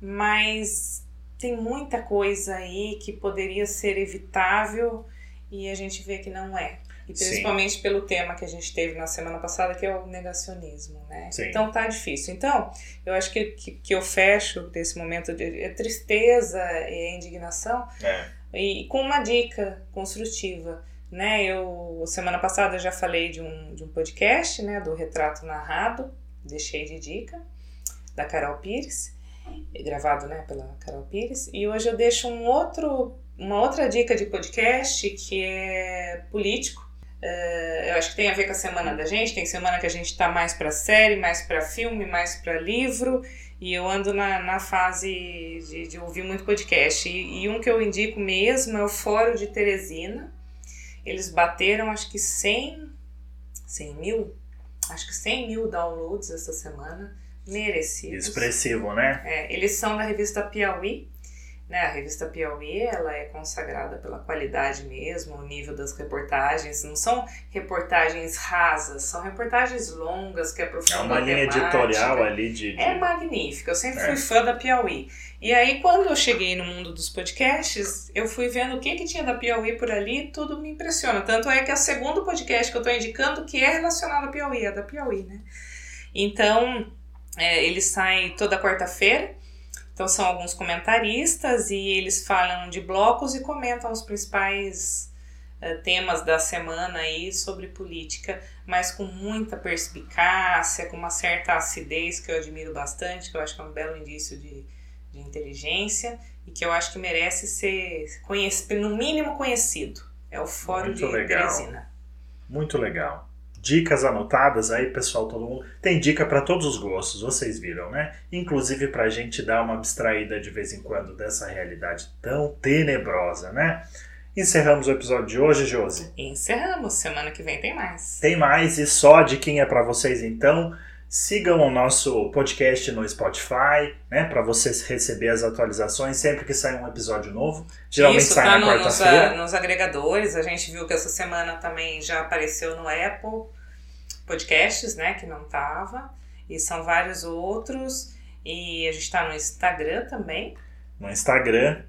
mas tem muita coisa aí que poderia ser evitável e a gente vê que não é. E Sim. principalmente pelo tema que a gente teve na semana passada, que é o negacionismo, né? Sim. Então tá difícil. Então, eu acho que, que, que eu fecho desse momento de é tristeza e indignação É. e com uma dica construtiva, né? Eu semana passada eu já falei de um, de um podcast, né, do Retrato Narrado, deixei de dica da Carol Pires, gravado, né, pela Carol Pires, e hoje eu deixo um outro uma outra dica de podcast que é político. Eh, eu acho que tem a ver com a semana da gente, tem semana que a gente tá mais para série, mais para filme, mais para livro, e eu ando na, na fase de, de ouvir muito podcast. E, e um que eu indico mesmo é o Fórum de Teresina. Eles bateram acho que 100, 100 mil? Acho que 100 mil downloads essa semana. Merecidos. Expressivo, né? É, eles são da revista Piauí. Né? A revista Piauí ela é consagrada pela qualidade mesmo, o nível das reportagens. Não são reportagens rasas, são reportagens longas que É aprofundam uma a linha temática. editorial ali de. de- É magnífica, eu sempre É. fui fã da Piauí. E aí, quando eu cheguei no mundo dos podcasts, eu fui vendo o que, que tinha da Piauí por ali e tudo me impressiona. Tanto é que é o segundo podcast que eu estou indicando que é relacionado à Piauí, é da Piauí, né? Então, é, ele sai toda quarta-feira. Então, são alguns comentaristas e eles falam de blocos e comentam os principais eh, temas da semana aí sobre política, mas com muita perspicácia, com uma certa acidez que eu admiro bastante, que eu acho que é um belo indício de, de inteligência e que eu acho que merece ser conhecido, no mínimo conhecido. É o Fórum Muito de legal. Teresina. Muito legal. Dicas anotadas aí, pessoal, todo mundo. Tem dica para todos os gostos, vocês viram, né? Inclusive pra gente dar uma abstraída de vez em quando dessa realidade tão tenebrosa, né? Encerramos o episódio de hoje, Josi. Encerramos. Semana que vem tem mais. Tem mais e só a diquinha para vocês então. Sigam o nosso podcast no Spotify, né, para vocês receber as atualizações sempre que sair um episódio novo. Geralmente Isso, sai tá na no- nos, quarta-feira. a- nos agregadores. A gente viu que essa semana também já apareceu no Apple Podcasts, né? Que não tava. E são vários outros. E a gente tá no Instagram também. No Instagram,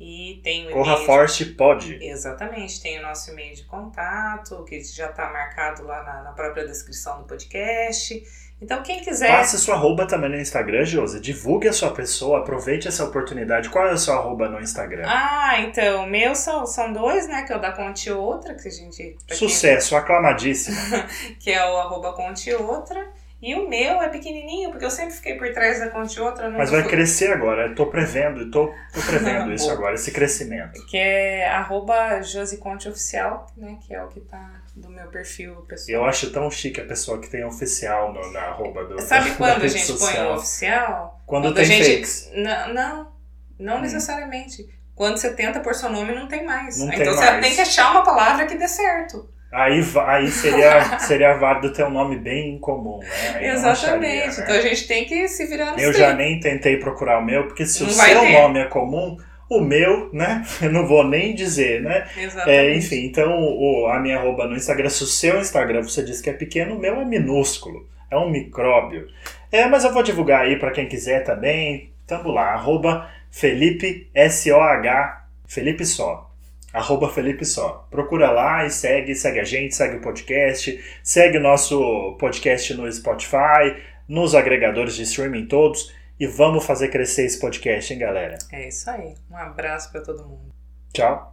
E tem o Corra. Forte Pod. Exatamente, tem o nosso e-mail de contato, que já está marcado lá na, na própria descrição do podcast. Então, quem quiser. Passe sua arroba também no Instagram, Josi. Divulgue a sua pessoa, aproveite essa oportunidade. Qual é o seu arroba no Instagram? Ah, então, o meu são, são dois, né? Que é o da Conte Outra, que a gente. pra quem- Sucesso, aclamadíssimo. que é o arroba Conte Outra. E o meu é pequenininho, porque eu sempre fiquei por trás da Conte Outra. nunca Mas vai fui- crescer agora. Eu tô prevendo, tô, tô prevendo isso agora, esse crescimento. Que é arroba Josiconte Oficial, né? Que é o que tá do meu perfil pessoal. Eu acho tão chique a pessoa que tem oficial no, na arroba do. Sabe quando a gente põe social. o oficial? Quando a tem gente. fakes. Não, não, não Hum. necessariamente. Quando você tenta pôr seu nome, não tem mais. Não então tem você mais. tem que achar uma palavra que dê certo. Aí, aí seria, seria válido ter um nome bem incomum, né? Exatamente. acharia, né? Então a gente tem que se virar nos Eu já 30. nem tentei procurar o meu, porque se Não o seu ter. nome é comum, o meu, né? Eu não vou nem dizer, né? Exatamente. É, enfim, então o, a minha arroba no Instagram, se o seu Instagram você diz que é pequeno, o meu é minúsculo, é um micróbio. É, mas eu vou divulgar aí para quem quiser também. Tamo lá, arroba Felipe S-O-H, Felipe só arroba Felipe Só. Procura lá e segue, segue a gente, segue o podcast, segue o nosso podcast no Spotify, nos agregadores de streaming todos e vamos fazer crescer esse podcast, hein, galera? É isso aí. Um abraço para todo mundo. Tchau.